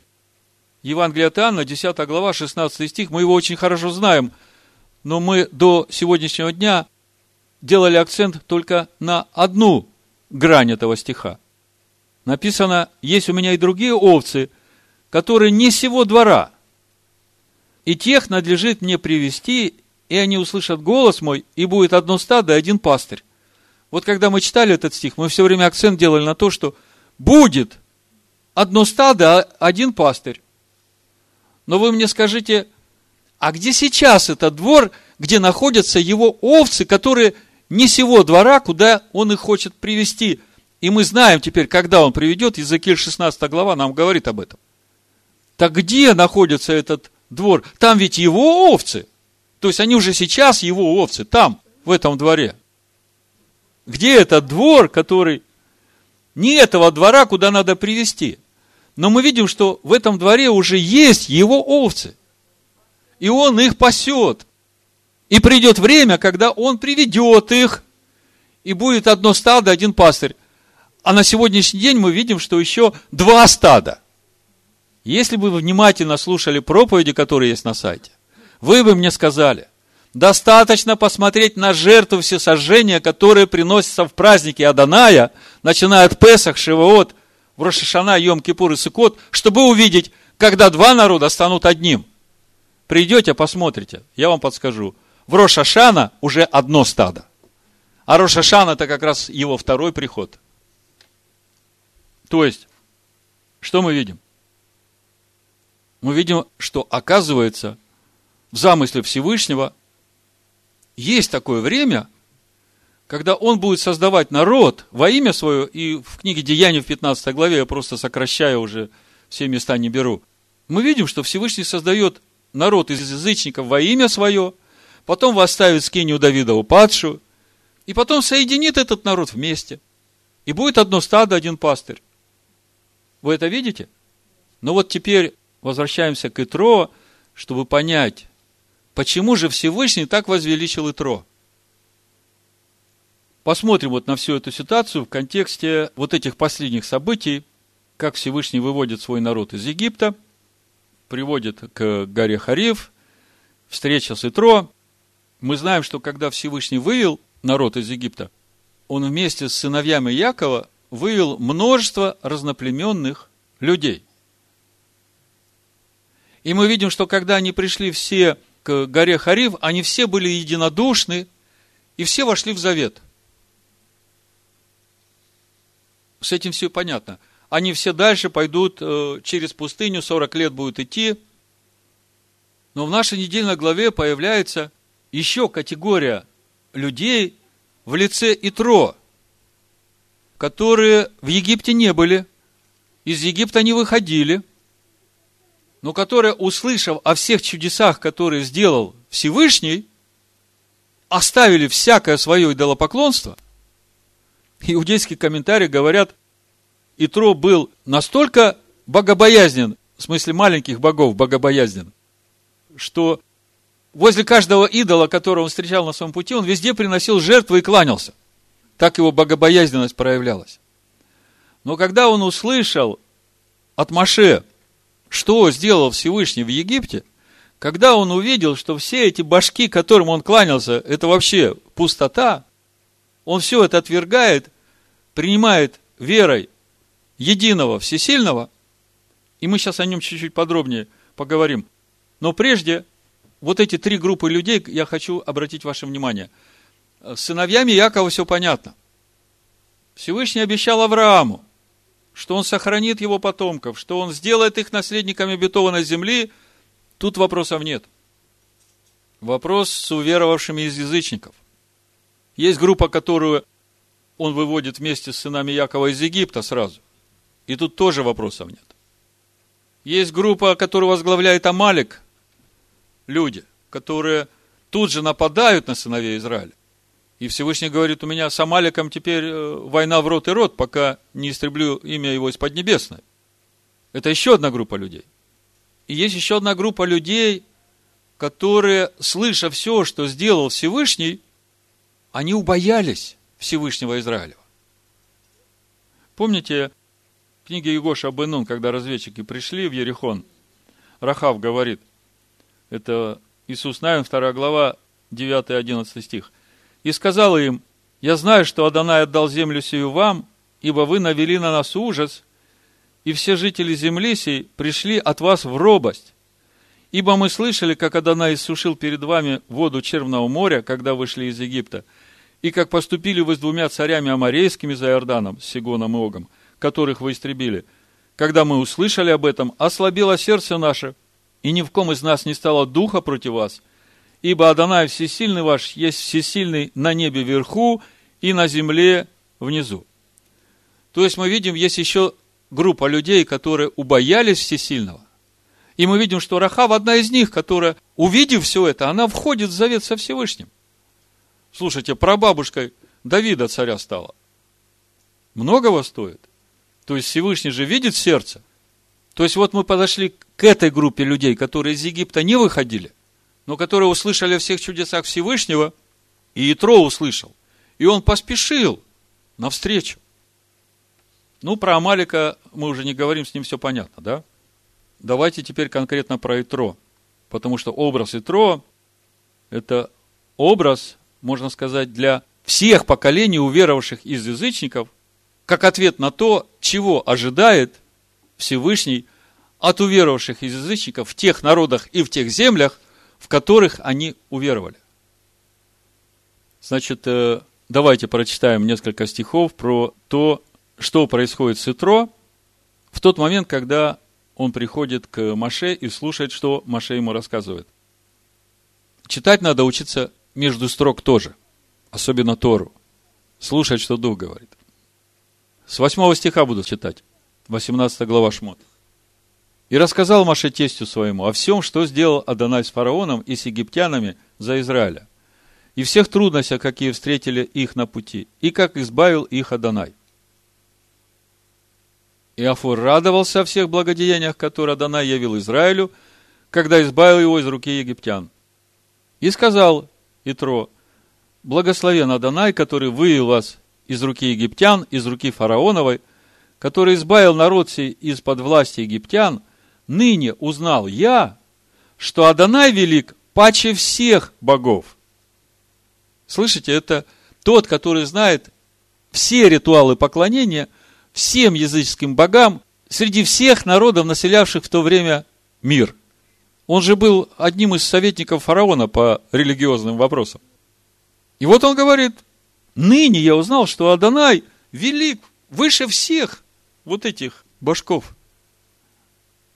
Евангелие от Иоанна, 10 глава, 16 стих, мы его очень хорошо знаем, но мы до сегодняшнего дня делали акцент только на одну грань этого стиха. Написано, есть у меня и другие овцы, которые не сего двора, и тех надлежит мне привести, и они услышат голос мой, и будет одно стадо и один пастырь. Вот когда мы читали этот стих, мы все время акцент делали на то, что – будет одно стадо, а один пастырь. Но вы мне скажите, А где сейчас этот двор, где находятся его овцы, которые не сего двора, куда он их хочет привести? И мы знаем теперь, когда он приведет, Иезекииль 16 глава нам говорит об этом. Так где находится этот двор? Там ведь его овцы. То есть они уже сейчас его овцы, там, в этом дворе. Где этот двор, который не этого двора, куда надо привести? Но мы видим, что в этом дворе уже есть его овцы. И он их пасет. И придет время, когда он приведет их, и будет одно стадо, один пастырь. А на сегодняшний день мы видим, что еще два стада. Если бы вы внимательно слушали проповеди, которые есть на сайте, вы бы мне сказали, достаточно посмотреть на жертву всесожжения, которые приносятся в праздники Аданая, начиная от Песах, Шивоот, в Рошашана, Йом Кипур и Сыкот, чтобы увидеть, когда два народа станут одним. Придете, посмотрите, я вам подскажу. В Рошашана уже одно стадо. А Рошашан это как раз его второй приход. То есть, что мы видим? Мы видим, что оказывается, в замысле Всевышнего есть такое время, когда он будет создавать народ во имя свое, и в книге Деяний в 15 главе, я просто сокращаю уже, все места не беру, мы видим, что Всевышний создает народ из язычников во имя свое, потом восставит скинию Давидову падшую, и потом соединит этот народ вместе. И будет одно стадо, один пастырь. Вы это видите? Но вот теперь возвращаемся к Итро, чтобы понять, почему же Всевышний так возвеличил Итро. Посмотрим вот на всю эту ситуацию в контексте вот этих последних событий, как Всевышний выводит свой народ из Египта, приводит к горе Хариф, встреча с Итро. Мы знаем, что когда Всевышний вывел народ из Египта, он вместе с сыновьями Якова вывел множество разноплеменных людей. И мы видим, что когда они пришли все к горе Харив, они все были единодушны, и все вошли в завет. С этим все понятно. Они все дальше пойдут э, через пустыню, 40 лет будут идти. Но в нашей недельной главе появляется еще категория людей в лице Итро – которые в Египте не были, из Египта не выходили, но которые, услышав о всех чудесах, которые сделал Всевышний, оставили всякое свое идолопоклонство. Иудейские комментарии говорят, Итро был настолько богобоязнен, в смысле маленьких богов богобоязнен, что возле каждого идола, которого он встречал на своем пути, он везде приносил жертвы и кланялся – так его богобоязненность проявлялась. Но когда он услышал от Маше, что сделал Всевышний в Египте, когда он увидел, что все эти башки, которым он кланялся, это вообще пустота, он все это отвергает, принимает верой единого, всесильного, и мы сейчас о нем чуть-чуть подробнее поговорим. Но прежде, вот эти три группы людей я хочу обратить ваше внимание – с сыновьями Якова все понятно. Всевышний обещал Аврааму, что он сохранит его потомков, что он сделает их наследниками обетованной земли. Тут вопросов нет. Вопрос с уверовавшими из язычников. Есть группа, которую он выводит вместе с сынами Якова из Египта сразу. И тут тоже вопросов нет. Есть группа, которую возглавляет Амалик, люди, которые тут же нападают на сыновей Израиля. И Всевышний говорит, у меня с Амаликом теперь э, война в рот и рот, пока не истреблю имя его из Поднебесной. Это еще одна группа людей. И есть еще одна группа людей, которые, слыша все, что сделал Всевышний, они убоялись Всевышнего Израилева. Помните, в книге Егоша Абенун, когда разведчики пришли в Ерехон, Рахав говорит, это Иисус Навин, 2 глава, 9-11 стих и сказал им, «Я знаю, что Адонай отдал землю сию вам, ибо вы навели на нас ужас, и все жители земли сей пришли от вас в робость. Ибо мы слышали, как Адонай иссушил перед вами воду Червного моря, когда вышли из Египта, и как поступили вы с двумя царями аморейскими за Иорданом, Сигоном и Огом, которых вы истребили. Когда мы услышали об этом, ослабело сердце наше, и ни в ком из нас не стало духа против вас, ибо Адонай всесильный ваш есть всесильный на небе вверху и на земле внизу. То есть мы видим, есть еще группа людей, которые убоялись всесильного. И мы видим, что Рахав одна из них, которая, увидев все это, она входит в завет со Всевышним. Слушайте, прабабушкой Давида царя стала. Многого стоит. То есть Всевышний же видит сердце. То есть вот мы подошли к этой группе людей, которые из Египта не выходили, но которые услышали о всех чудесах Всевышнего, и Итро услышал. И он поспешил навстречу. Ну, про Амалика мы уже не говорим, с ним все понятно, да? Давайте теперь конкретно про Итро. Потому что образ Итро – это образ, можно сказать, для всех поколений уверовавших из язычников, как ответ на то, чего ожидает Всевышний от уверовавших из язычников в тех народах и в тех землях, в которых они уверовали. Значит, э, давайте прочитаем несколько стихов про то, что происходит с Итро в тот момент, когда он приходит к Маше и слушает, что Маше ему рассказывает. Читать надо учиться между строк тоже, особенно Тору. Слушать, что Дух говорит. С восьмого стиха буду читать. 18 глава Шмот. «И рассказал Маше тестю своему о всем, что сделал Адонай с фараоном и с египтянами за Израиля, и всех трудностях, какие встретили их на пути, и как избавил их Адонай. И Афур радовался о всех благодеяниях, которые Адонай явил Израилю, когда избавил его из руки египтян. И сказал Итро, благословен Адонай, который вывел вас из руки египтян, из руки фараоновой, который избавил народ сей из-под власти египтян, ныне узнал я, что Адонай велик паче всех богов. Слышите, это тот, который знает все ритуалы поклонения всем языческим богам среди всех народов, населявших в то время мир. Он же был одним из советников фараона по религиозным вопросам. И вот он говорит, ныне я узнал, что Адонай велик выше всех вот этих башков.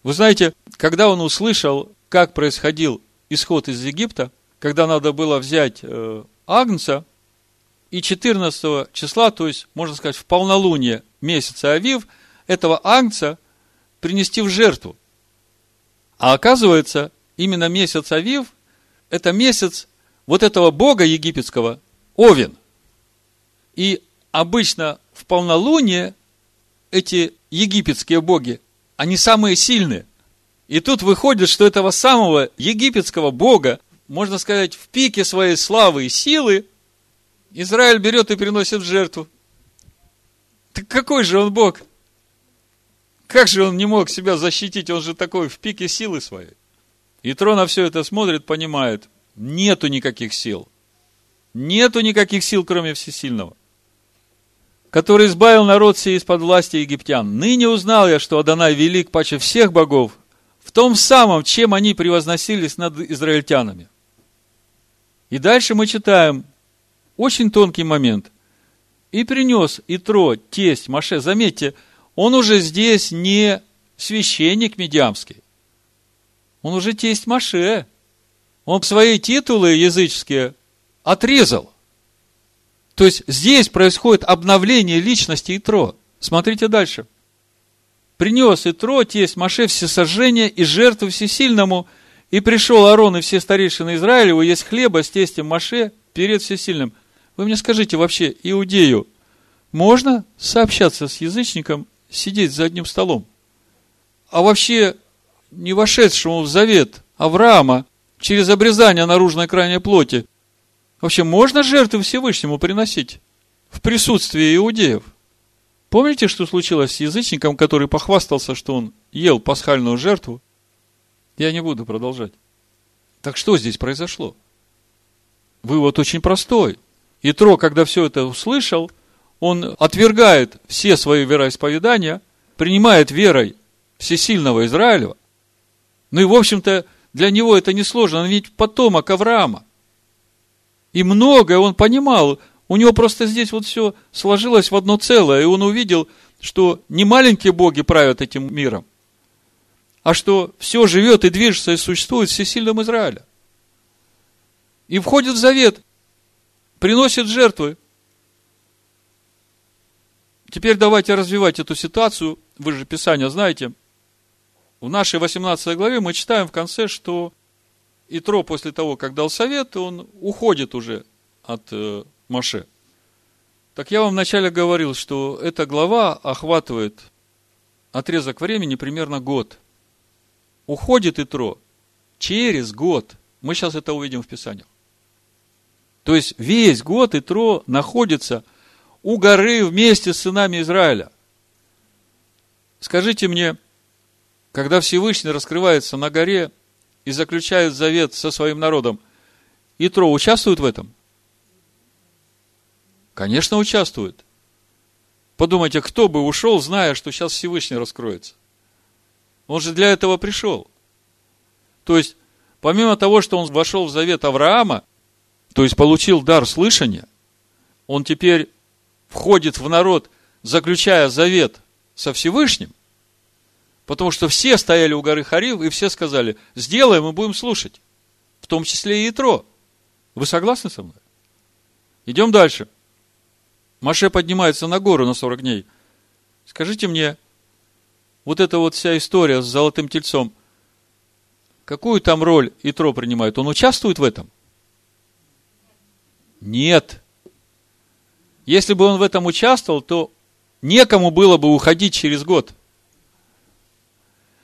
Вы знаете, когда он услышал, как происходил исход из Египта, когда надо было взять э, Агнца, и 14 числа, то есть, можно сказать, в полнолуние месяца Авив, этого Агнца принести в жертву. А оказывается, именно месяц Авив – это месяц вот этого бога египетского Овен. И обычно в полнолуние эти египетские боги, они самые сильные. И тут выходит, что этого самого египетского бога, можно сказать, в пике своей славы и силы, Израиль берет и приносит в жертву. Так какой же он бог? Как же он не мог себя защитить? Он же такой в пике силы своей. И Тро на все это смотрит, понимает, нету никаких сил. Нету никаких сил, кроме Всесильного который избавил народ сей из-под власти египтян. Ныне узнал я, что Адонай велик паче всех богов, в том самом, чем они превозносились над израильтянами. И дальше мы читаем очень тонкий момент. И принес Итро, тесть Маше, заметьте, он уже здесь не священник медиамский. Он уже тесть Маше. Он свои титулы языческие отрезал. То есть здесь происходит обновление личности Итро. Смотрите дальше. Принес Итро, тесть Маше, всесожжение и жертву всесильному, и пришел Арон и все старейшины Израилева есть хлеба с тестем Маше перед всесильным. Вы мне скажите, вообще, Иудею можно сообщаться с язычником, сидеть за одним столом? А вообще, не вошедшему в завет Авраама через обрезание наружной крайней плоти, Вообще, можно жертвы Всевышнему приносить в присутствии иудеев? Помните, что случилось с язычником, который похвастался, что он ел пасхальную жертву? Я не буду продолжать. Так что здесь произошло? Вывод очень простой. Итро, когда все это услышал, он отвергает все свои вероисповедания, принимает верой всесильного Израилева. Ну и, в общем-то, для него это несложно, он ведь потомок Авраама. И многое он понимал. У него просто здесь вот все сложилось в одно целое. И он увидел, что не маленькие боги правят этим миром, а что все живет и движется и существует в всесильном Израиле. И входит в завет, приносит жертвы. Теперь давайте развивать эту ситуацию. Вы же Писание знаете. В нашей 18 главе мы читаем в конце, что Итро после того, как дал совет, он уходит уже от э, Маше. Так я вам вначале говорил, что эта глава охватывает отрезок времени примерно год. Уходит Итро через год. Мы сейчас это увидим в Писаниях. То есть весь год Итро находится у горы вместе с сынами Израиля. Скажите мне, когда Всевышний раскрывается на горе и заключает завет со своим народом, Итро участвует в этом? Конечно, участвует. Подумайте, кто бы ушел, зная, что сейчас Всевышний раскроется? Он же для этого пришел. То есть, помимо того, что он вошел в завет Авраама, то есть получил дар слышания, он теперь входит в народ, заключая завет со Всевышним, потому что все стояли у горы Харив, и все сказали, сделаем и будем слушать, в том числе и Итро. Вы согласны со мной? Идем дальше. Маше поднимается на гору на 40 дней. Скажите мне, вот эта вот вся история с золотым тельцом, какую там роль Итро принимает? Он участвует в этом? Нет. Если бы он в этом участвовал, то некому было бы уходить через год.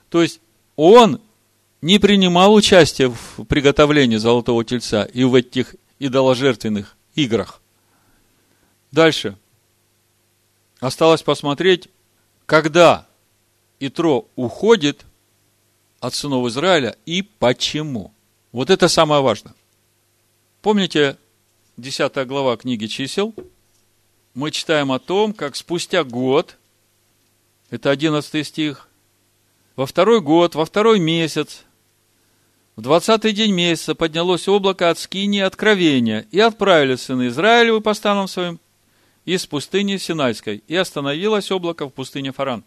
То есть он не принимал участие в приготовлении золотого тельца и в этих идоложертвенных играх. Дальше. Осталось посмотреть, когда Итро уходит от сынов Израиля и почему. Вот это самое важное. Помните 10 глава книги чисел? Мы читаем о том, как спустя год, это 11 стих, во второй год, во второй месяц, в двадцатый день месяца поднялось облако от скини откровения, и отправили сыны Израилевы по станам своим из пустыни Синайской, и остановилось облако в пустыне Фаран.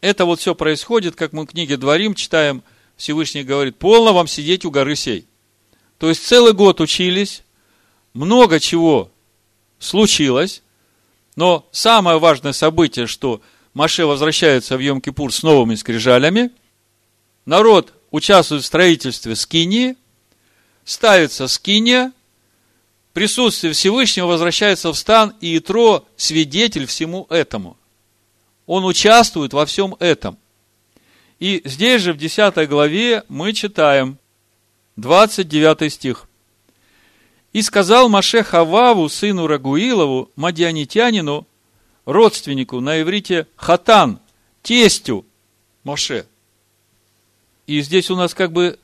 Это вот все происходит, как мы в книге Дворим читаем, Всевышний говорит, полно вам сидеть у горы сей. То есть целый год учились, много чего случилось, но самое важное событие, что Маше возвращается в Йом-Кипур с новыми скрижалями, народ участвует в строительстве скинии, ставится скиния, присутствие Всевышнего возвращается в стан, и Итро – свидетель всему этому. Он участвует во всем этом. И здесь же в 10 главе мы читаем 29 стих. «И сказал Маше Хававу, сыну Рагуилову, мадианитянину, родственнику на иврите Хатан, тестю Маше». И здесь у нас как бы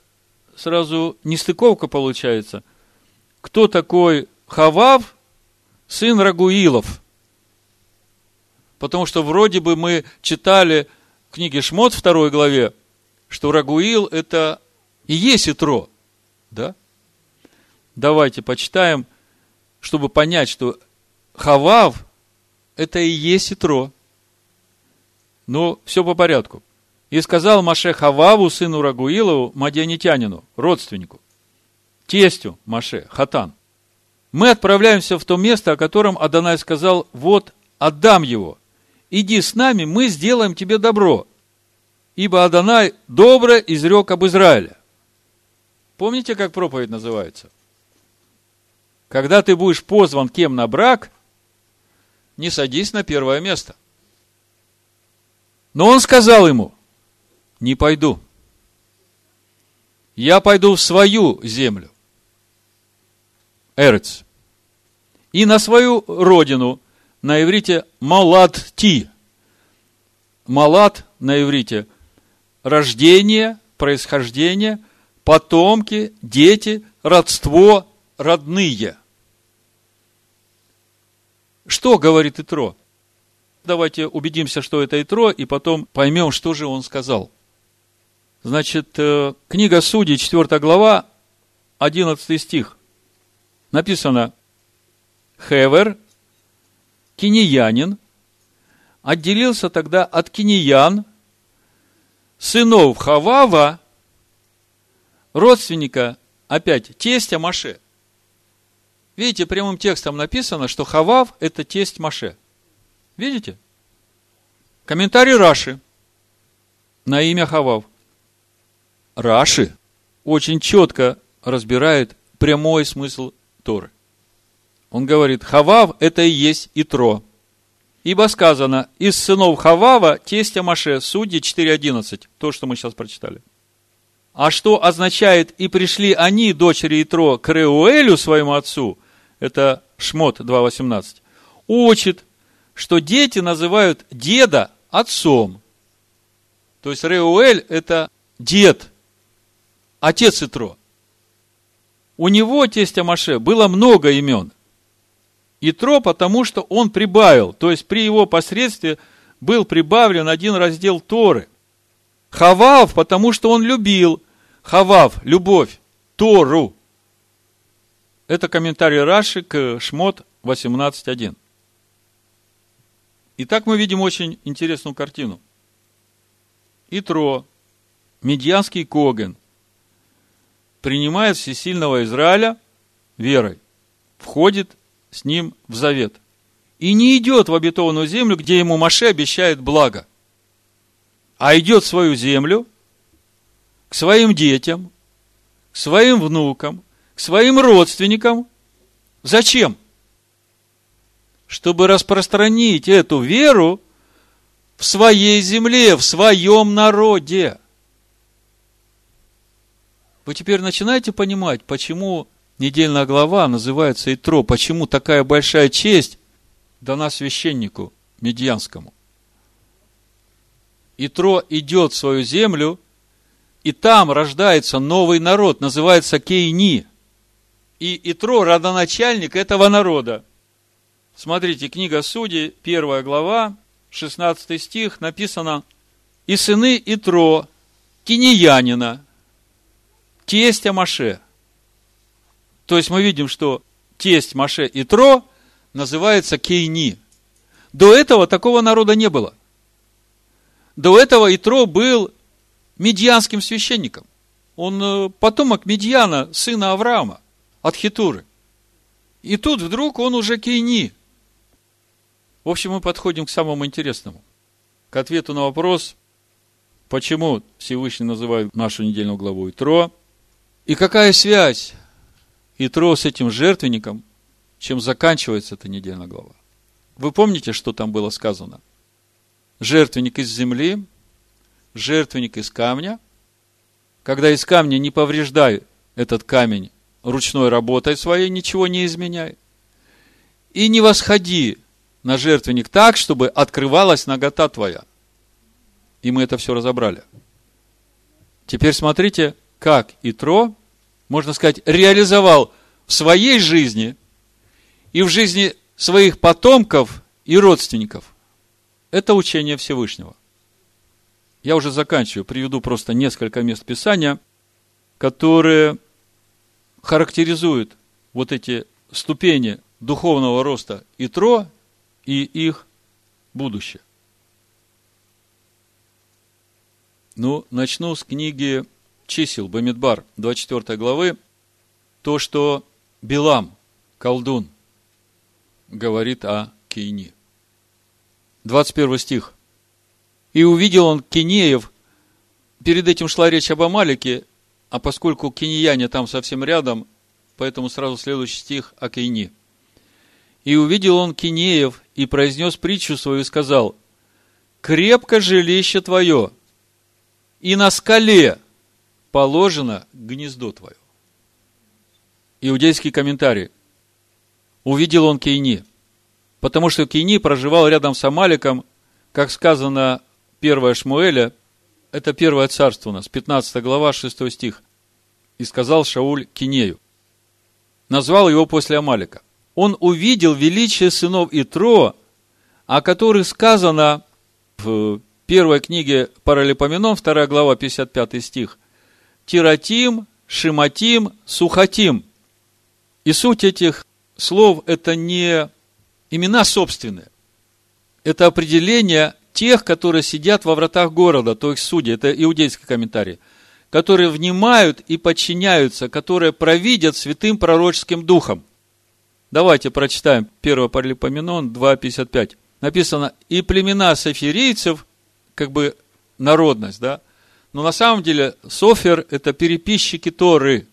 сразу нестыковка получается – кто такой Хавав, сын Рагуилов. Потому что вроде бы мы читали в книге Шмот второй главе, что Рагуил это и есть Итро. Да? Давайте почитаем, чтобы понять, что Хавав это и есть Итро. Но все по порядку. И сказал Маше Хававу, сыну Рагуилову, мадианитянину, родственнику тестю Маше, Хатан, мы отправляемся в то место, о котором Адонай сказал, вот, отдам его. Иди с нами, мы сделаем тебе добро. Ибо Адонай добро изрек об Израиле. Помните, как проповедь называется? Когда ты будешь позван кем на брак, не садись на первое место. Но он сказал ему, не пойду. Я пойду в свою землю. Эрец. И на свою родину, на иврите Малат-Ти. Малат на иврите рождение, происхождение, потомки, дети, родство, родные. Что говорит Итро? Давайте убедимся, что это Итро, и потом поймем, что же он сказал. Значит, э, книга Судей, 4 глава, 11 стих написано Хевер, киниянин, отделился тогда от киниян, сынов Хавава, родственника, опять, тестя Маше. Видите, прямым текстом написано, что Хавав – это тесть Маше. Видите? Комментарий Раши на имя Хавав. Раши очень четко разбирает прямой смысл Торы. Он говорит, Хавав – это и есть Итро. Ибо сказано, из сынов Хавава, тестя Маше, Судьи 4.11, то, что мы сейчас прочитали. А что означает, и пришли они, дочери Итро, к Реуэлю, своему отцу, это Шмот 2.18, учит, что дети называют деда отцом. То есть Реуэль – это дед, отец Итро. У него, тестя Маше, было много имен – Итро, потому что он прибавил, то есть при его посредстве был прибавлен один раздел Торы. Хавав, потому что он любил. Хавав, любовь, Тору. Это комментарий Раши к Шмот 18.1. Итак, мы видим очень интересную картину. Итро, медьянский Коген, принимает всесильного Израиля верой, входит с ним в завет. И не идет в обетованную землю, где ему Маше обещает благо, а идет в свою землю, к своим детям, к своим внукам, к своим родственникам. Зачем? Чтобы распространить эту веру в своей земле, в своем народе. Вы теперь начинаете понимать, почему недельная глава называется Итро. Почему такая большая честь дана священнику медианскому? Итро идет в свою землю, и там рождается новый народ, называется Кейни. И Итро – родоначальник этого народа. Смотрите, книга Судей, первая глава, 16 стих, написано «И сыны Итро, киниянина, тестя Маше». То есть мы видим, что тесть Маше и Тро называется Кейни. До этого такого народа не было. До этого Итро был медианским священником. Он э, потомок Медьяна, сына Авраама, от Хитуры. И тут вдруг он уже Кейни. В общем, мы подходим к самому интересному. К ответу на вопрос, почему Всевышний называет нашу недельную главу Итро, и какая связь Итро с этим жертвенником, чем заканчивается эта недельная глава. Вы помните, что там было сказано? Жертвенник из земли, жертвенник из камня. Когда из камня не повреждай этот камень ручной работой своей, ничего не изменяй. И не восходи на жертвенник так, чтобы открывалась нагота твоя. И мы это все разобрали. Теперь смотрите, как Итро можно сказать, реализовал в своей жизни и в жизни своих потомков и родственников. Это учение Всевышнего. Я уже заканчиваю, приведу просто несколько мест Писания, которые характеризуют вот эти ступени духовного роста Итро и их будущее. Ну, начну с книги чисел Бамидбар 24 главы, то, что Билам, колдун, говорит о Кейне. 21 стих. «И увидел он Кинеев». Перед этим шла речь об Амалике, а поскольку кинияне там совсем рядом, поэтому сразу следующий стих о Кейне. «И увидел он Кинеев, и произнес притчу свою, и сказал, «Крепко жилище твое, и на скале положено гнездо твое. Иудейский комментарий. Увидел он Кейни, потому что Кейни проживал рядом с Амаликом, как сказано 1 Шмуэля, это первое царство у нас, 15 глава, 6 стих. И сказал Шауль Кинею. Назвал его после Амалика. Он увидел величие сынов Итро, о которых сказано в первой книге Паралипоменон, 2 глава, 55 стих. Тиратим, Шиматим, Сухатим. И суть этих слов – это не имена собственные. Это определение тех, которые сидят во вратах города, то есть судьи, это иудейский комментарий, которые внимают и подчиняются, которые провидят святым пророческим духом. Давайте прочитаем 1 Паралипоменон 2.55. Написано, и племена софирийцев, как бы народность, да, но на самом деле Софер – это переписчики Торы.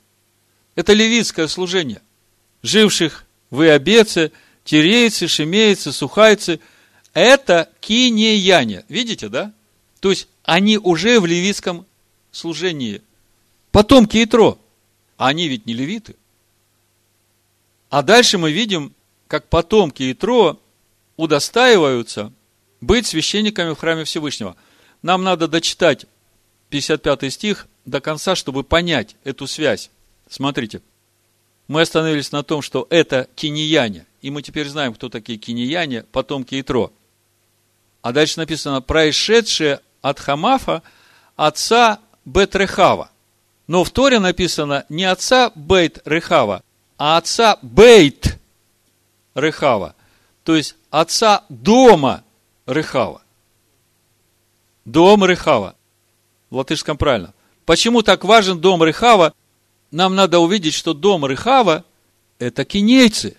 Это левитское служение. Живших в Иобеце, тирейцы, шемейцы, сухайцы – это кинеяне. Видите, да? То есть, они уже в левитском служении. Потомки Итро. А они ведь не левиты. А дальше мы видим, как потомки Итро удостаиваются быть священниками в храме Всевышнего. Нам надо дочитать 55 стих до конца, чтобы понять эту связь. Смотрите. Мы остановились на том, что это кинияне. И мы теперь знаем, кто такие кинияне, потомки Итро. А дальше написано, происшедшее от Хамафа, отца Бет-Рехава. Но в Торе написано не отца Бейт-Рехава, а отца Бейт-Рехава. То есть отца дома Рехава. Дом Рехава в латышском правильно. Почему так важен дом Рыхава? Нам надо увидеть, что дом Рыхава – это кинейцы,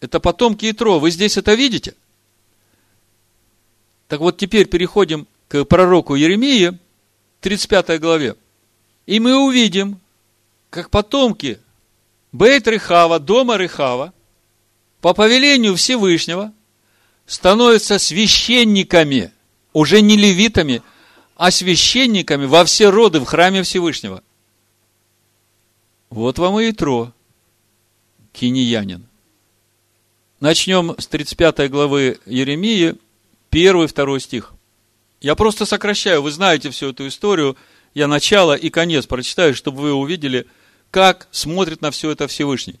это потомки Итро. Вы здесь это видите? Так вот, теперь переходим к пророку Еремии, 35 главе. И мы увидим, как потомки Бейт Рыхава, дома Рыхава, по повелению Всевышнего, становятся священниками, уже не левитами, а священниками во все роды в храме Всевышнего. Вот вам и Итро, киниянин. Начнем с 35 главы Еремии, 1-2 стих. Я просто сокращаю, вы знаете всю эту историю. Я начало и конец прочитаю, чтобы вы увидели, как смотрит на все это Всевышний.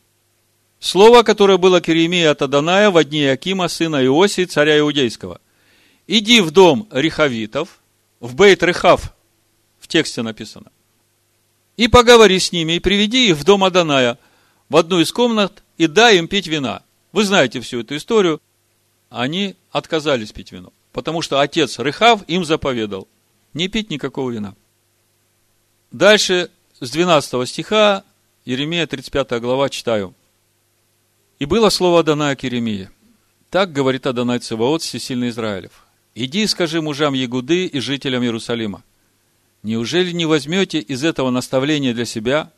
Слово, которое было к Еремии от Аданая в дни Акима, сына Иосии, царя Иудейского. «Иди в дом Рихавитов, в Бейт Рехав, в тексте написано. И поговори с ними, и приведи их в дом Аданая, в одну из комнат, и дай им пить вина. Вы знаете всю эту историю. Они отказались пить вино, потому что отец Рехав им заповедал не пить никакого вина. Дальше, с 12 стиха, Еремия 35 глава, читаю. «И было слово Адоная к Еремии. Так говорит Адонай Цеваот, всесильный Израилев. Иди и скажи мужам Ягуды и жителям Иерусалима, неужели не возьмете из этого наставления для себя,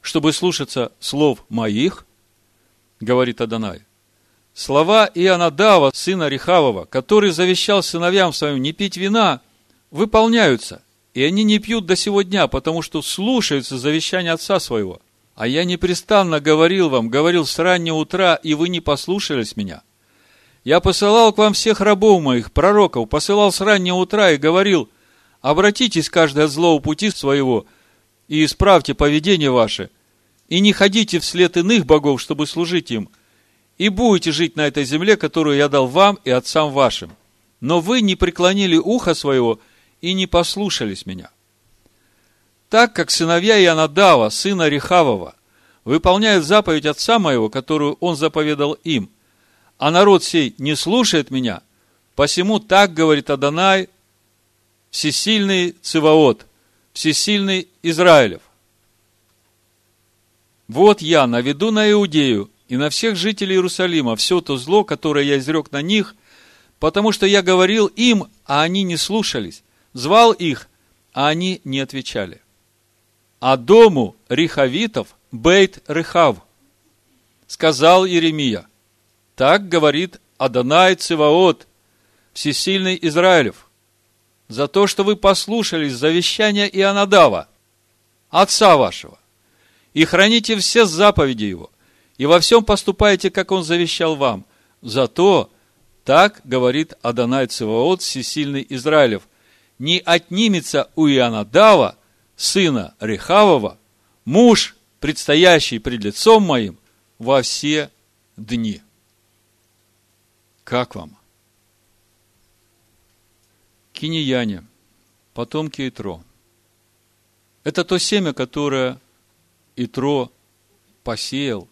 чтобы слушаться слов моих, говорит Адонай, слова Ионадава, сына Рехавова, который завещал сыновьям своим не пить вина, выполняются, и они не пьют до сего дня, потому что слушаются завещания отца своего. А я непрестанно говорил вам, говорил с раннего утра, и вы не послушались меня – я посылал к вам всех рабов моих, пророков, посылал с раннего утра и говорил, обратитесь каждый от злого пути своего и исправьте поведение ваше, и не ходите вслед иных богов, чтобы служить им, и будете жить на этой земле, которую я дал вам и отцам вашим. Но вы не преклонили ухо своего и не послушались меня. Так как сыновья Ионадава, сына Рехавова, выполняют заповедь отца моего, которую он заповедал им – а народ сей не слушает меня, посему так говорит Адонай, всесильный Циваот, всесильный Израилев. Вот я наведу на Иудею и на всех жителей Иерусалима все то зло, которое я изрек на них, потому что я говорил им, а они не слушались, звал их, а они не отвечали. А дому Рихавитов Бейт Рехав, сказал Иеремия, так говорит Адонай Циваот, всесильный Израилев, за то, что вы послушались завещания Ионадава, отца вашего, и храните все заповеди его, и во всем поступаете, как он завещал вам. Зато, так говорит Адонай Циваот, всесильный Израилев, не отнимется у Ионадава, сына Рехавова, муж, предстоящий пред лицом моим, во все дни. Как вам? Кинияне, потомки Итро. Это то семя, которое Итро посеял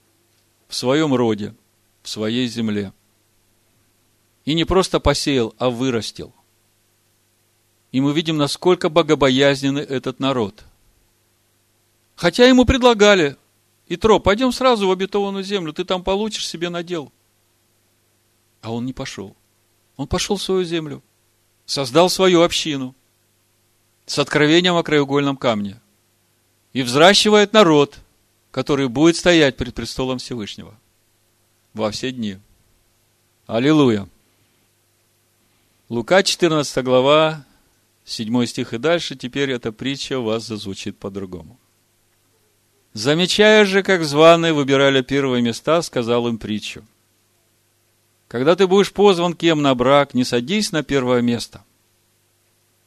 в своем роде, в своей земле. И не просто посеял, а вырастил. И мы видим, насколько богобоязненный этот народ. Хотя ему предлагали, Итро, пойдем сразу в обетованную землю, ты там получишь себе надел. А он не пошел. Он пошел в свою землю, создал свою общину с откровением о краеугольном камне и взращивает народ, который будет стоять перед престолом Всевышнего во все дни. Аллилуйя! Лука 14 глава, 7 стих и дальше, теперь эта притча у вас зазвучит по-другому. Замечая же, как званые выбирали первые места, сказал им притчу. Когда ты будешь позван кем на брак, не садись на первое место.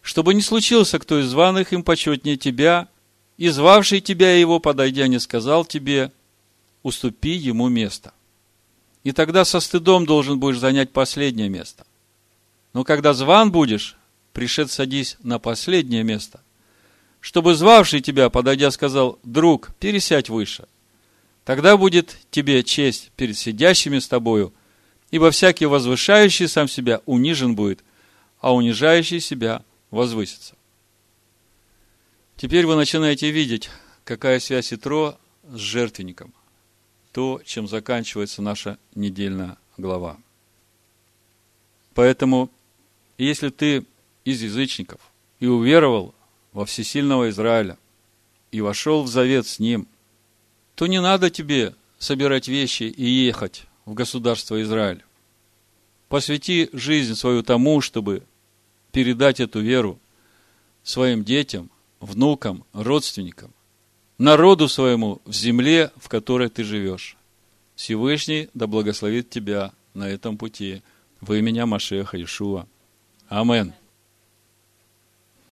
Чтобы не случился кто из званых им почетнее тебя, и звавший тебя его, подойдя, не сказал тебе, уступи ему место. И тогда со стыдом должен будешь занять последнее место. Но когда зван будешь, пришед садись на последнее место, чтобы звавший тебя, подойдя, сказал, друг, пересядь выше. Тогда будет тебе честь перед сидящими с тобою, ибо всякий возвышающий сам себя унижен будет, а унижающий себя возвысится. Теперь вы начинаете видеть, какая связь Итро с жертвенником. То, чем заканчивается наша недельная глава. Поэтому если ты из язычников и уверовал во всесильного Израиля и вошел в завет с ним, то не надо тебе собирать вещи и ехать в государство Израиль. Посвяти жизнь свою тому, чтобы передать эту веру своим детям, внукам, родственникам, народу своему в земле, в которой ты живешь. Всевышний да благословит тебя на этом пути во имя Машеха Ишуа. Амен.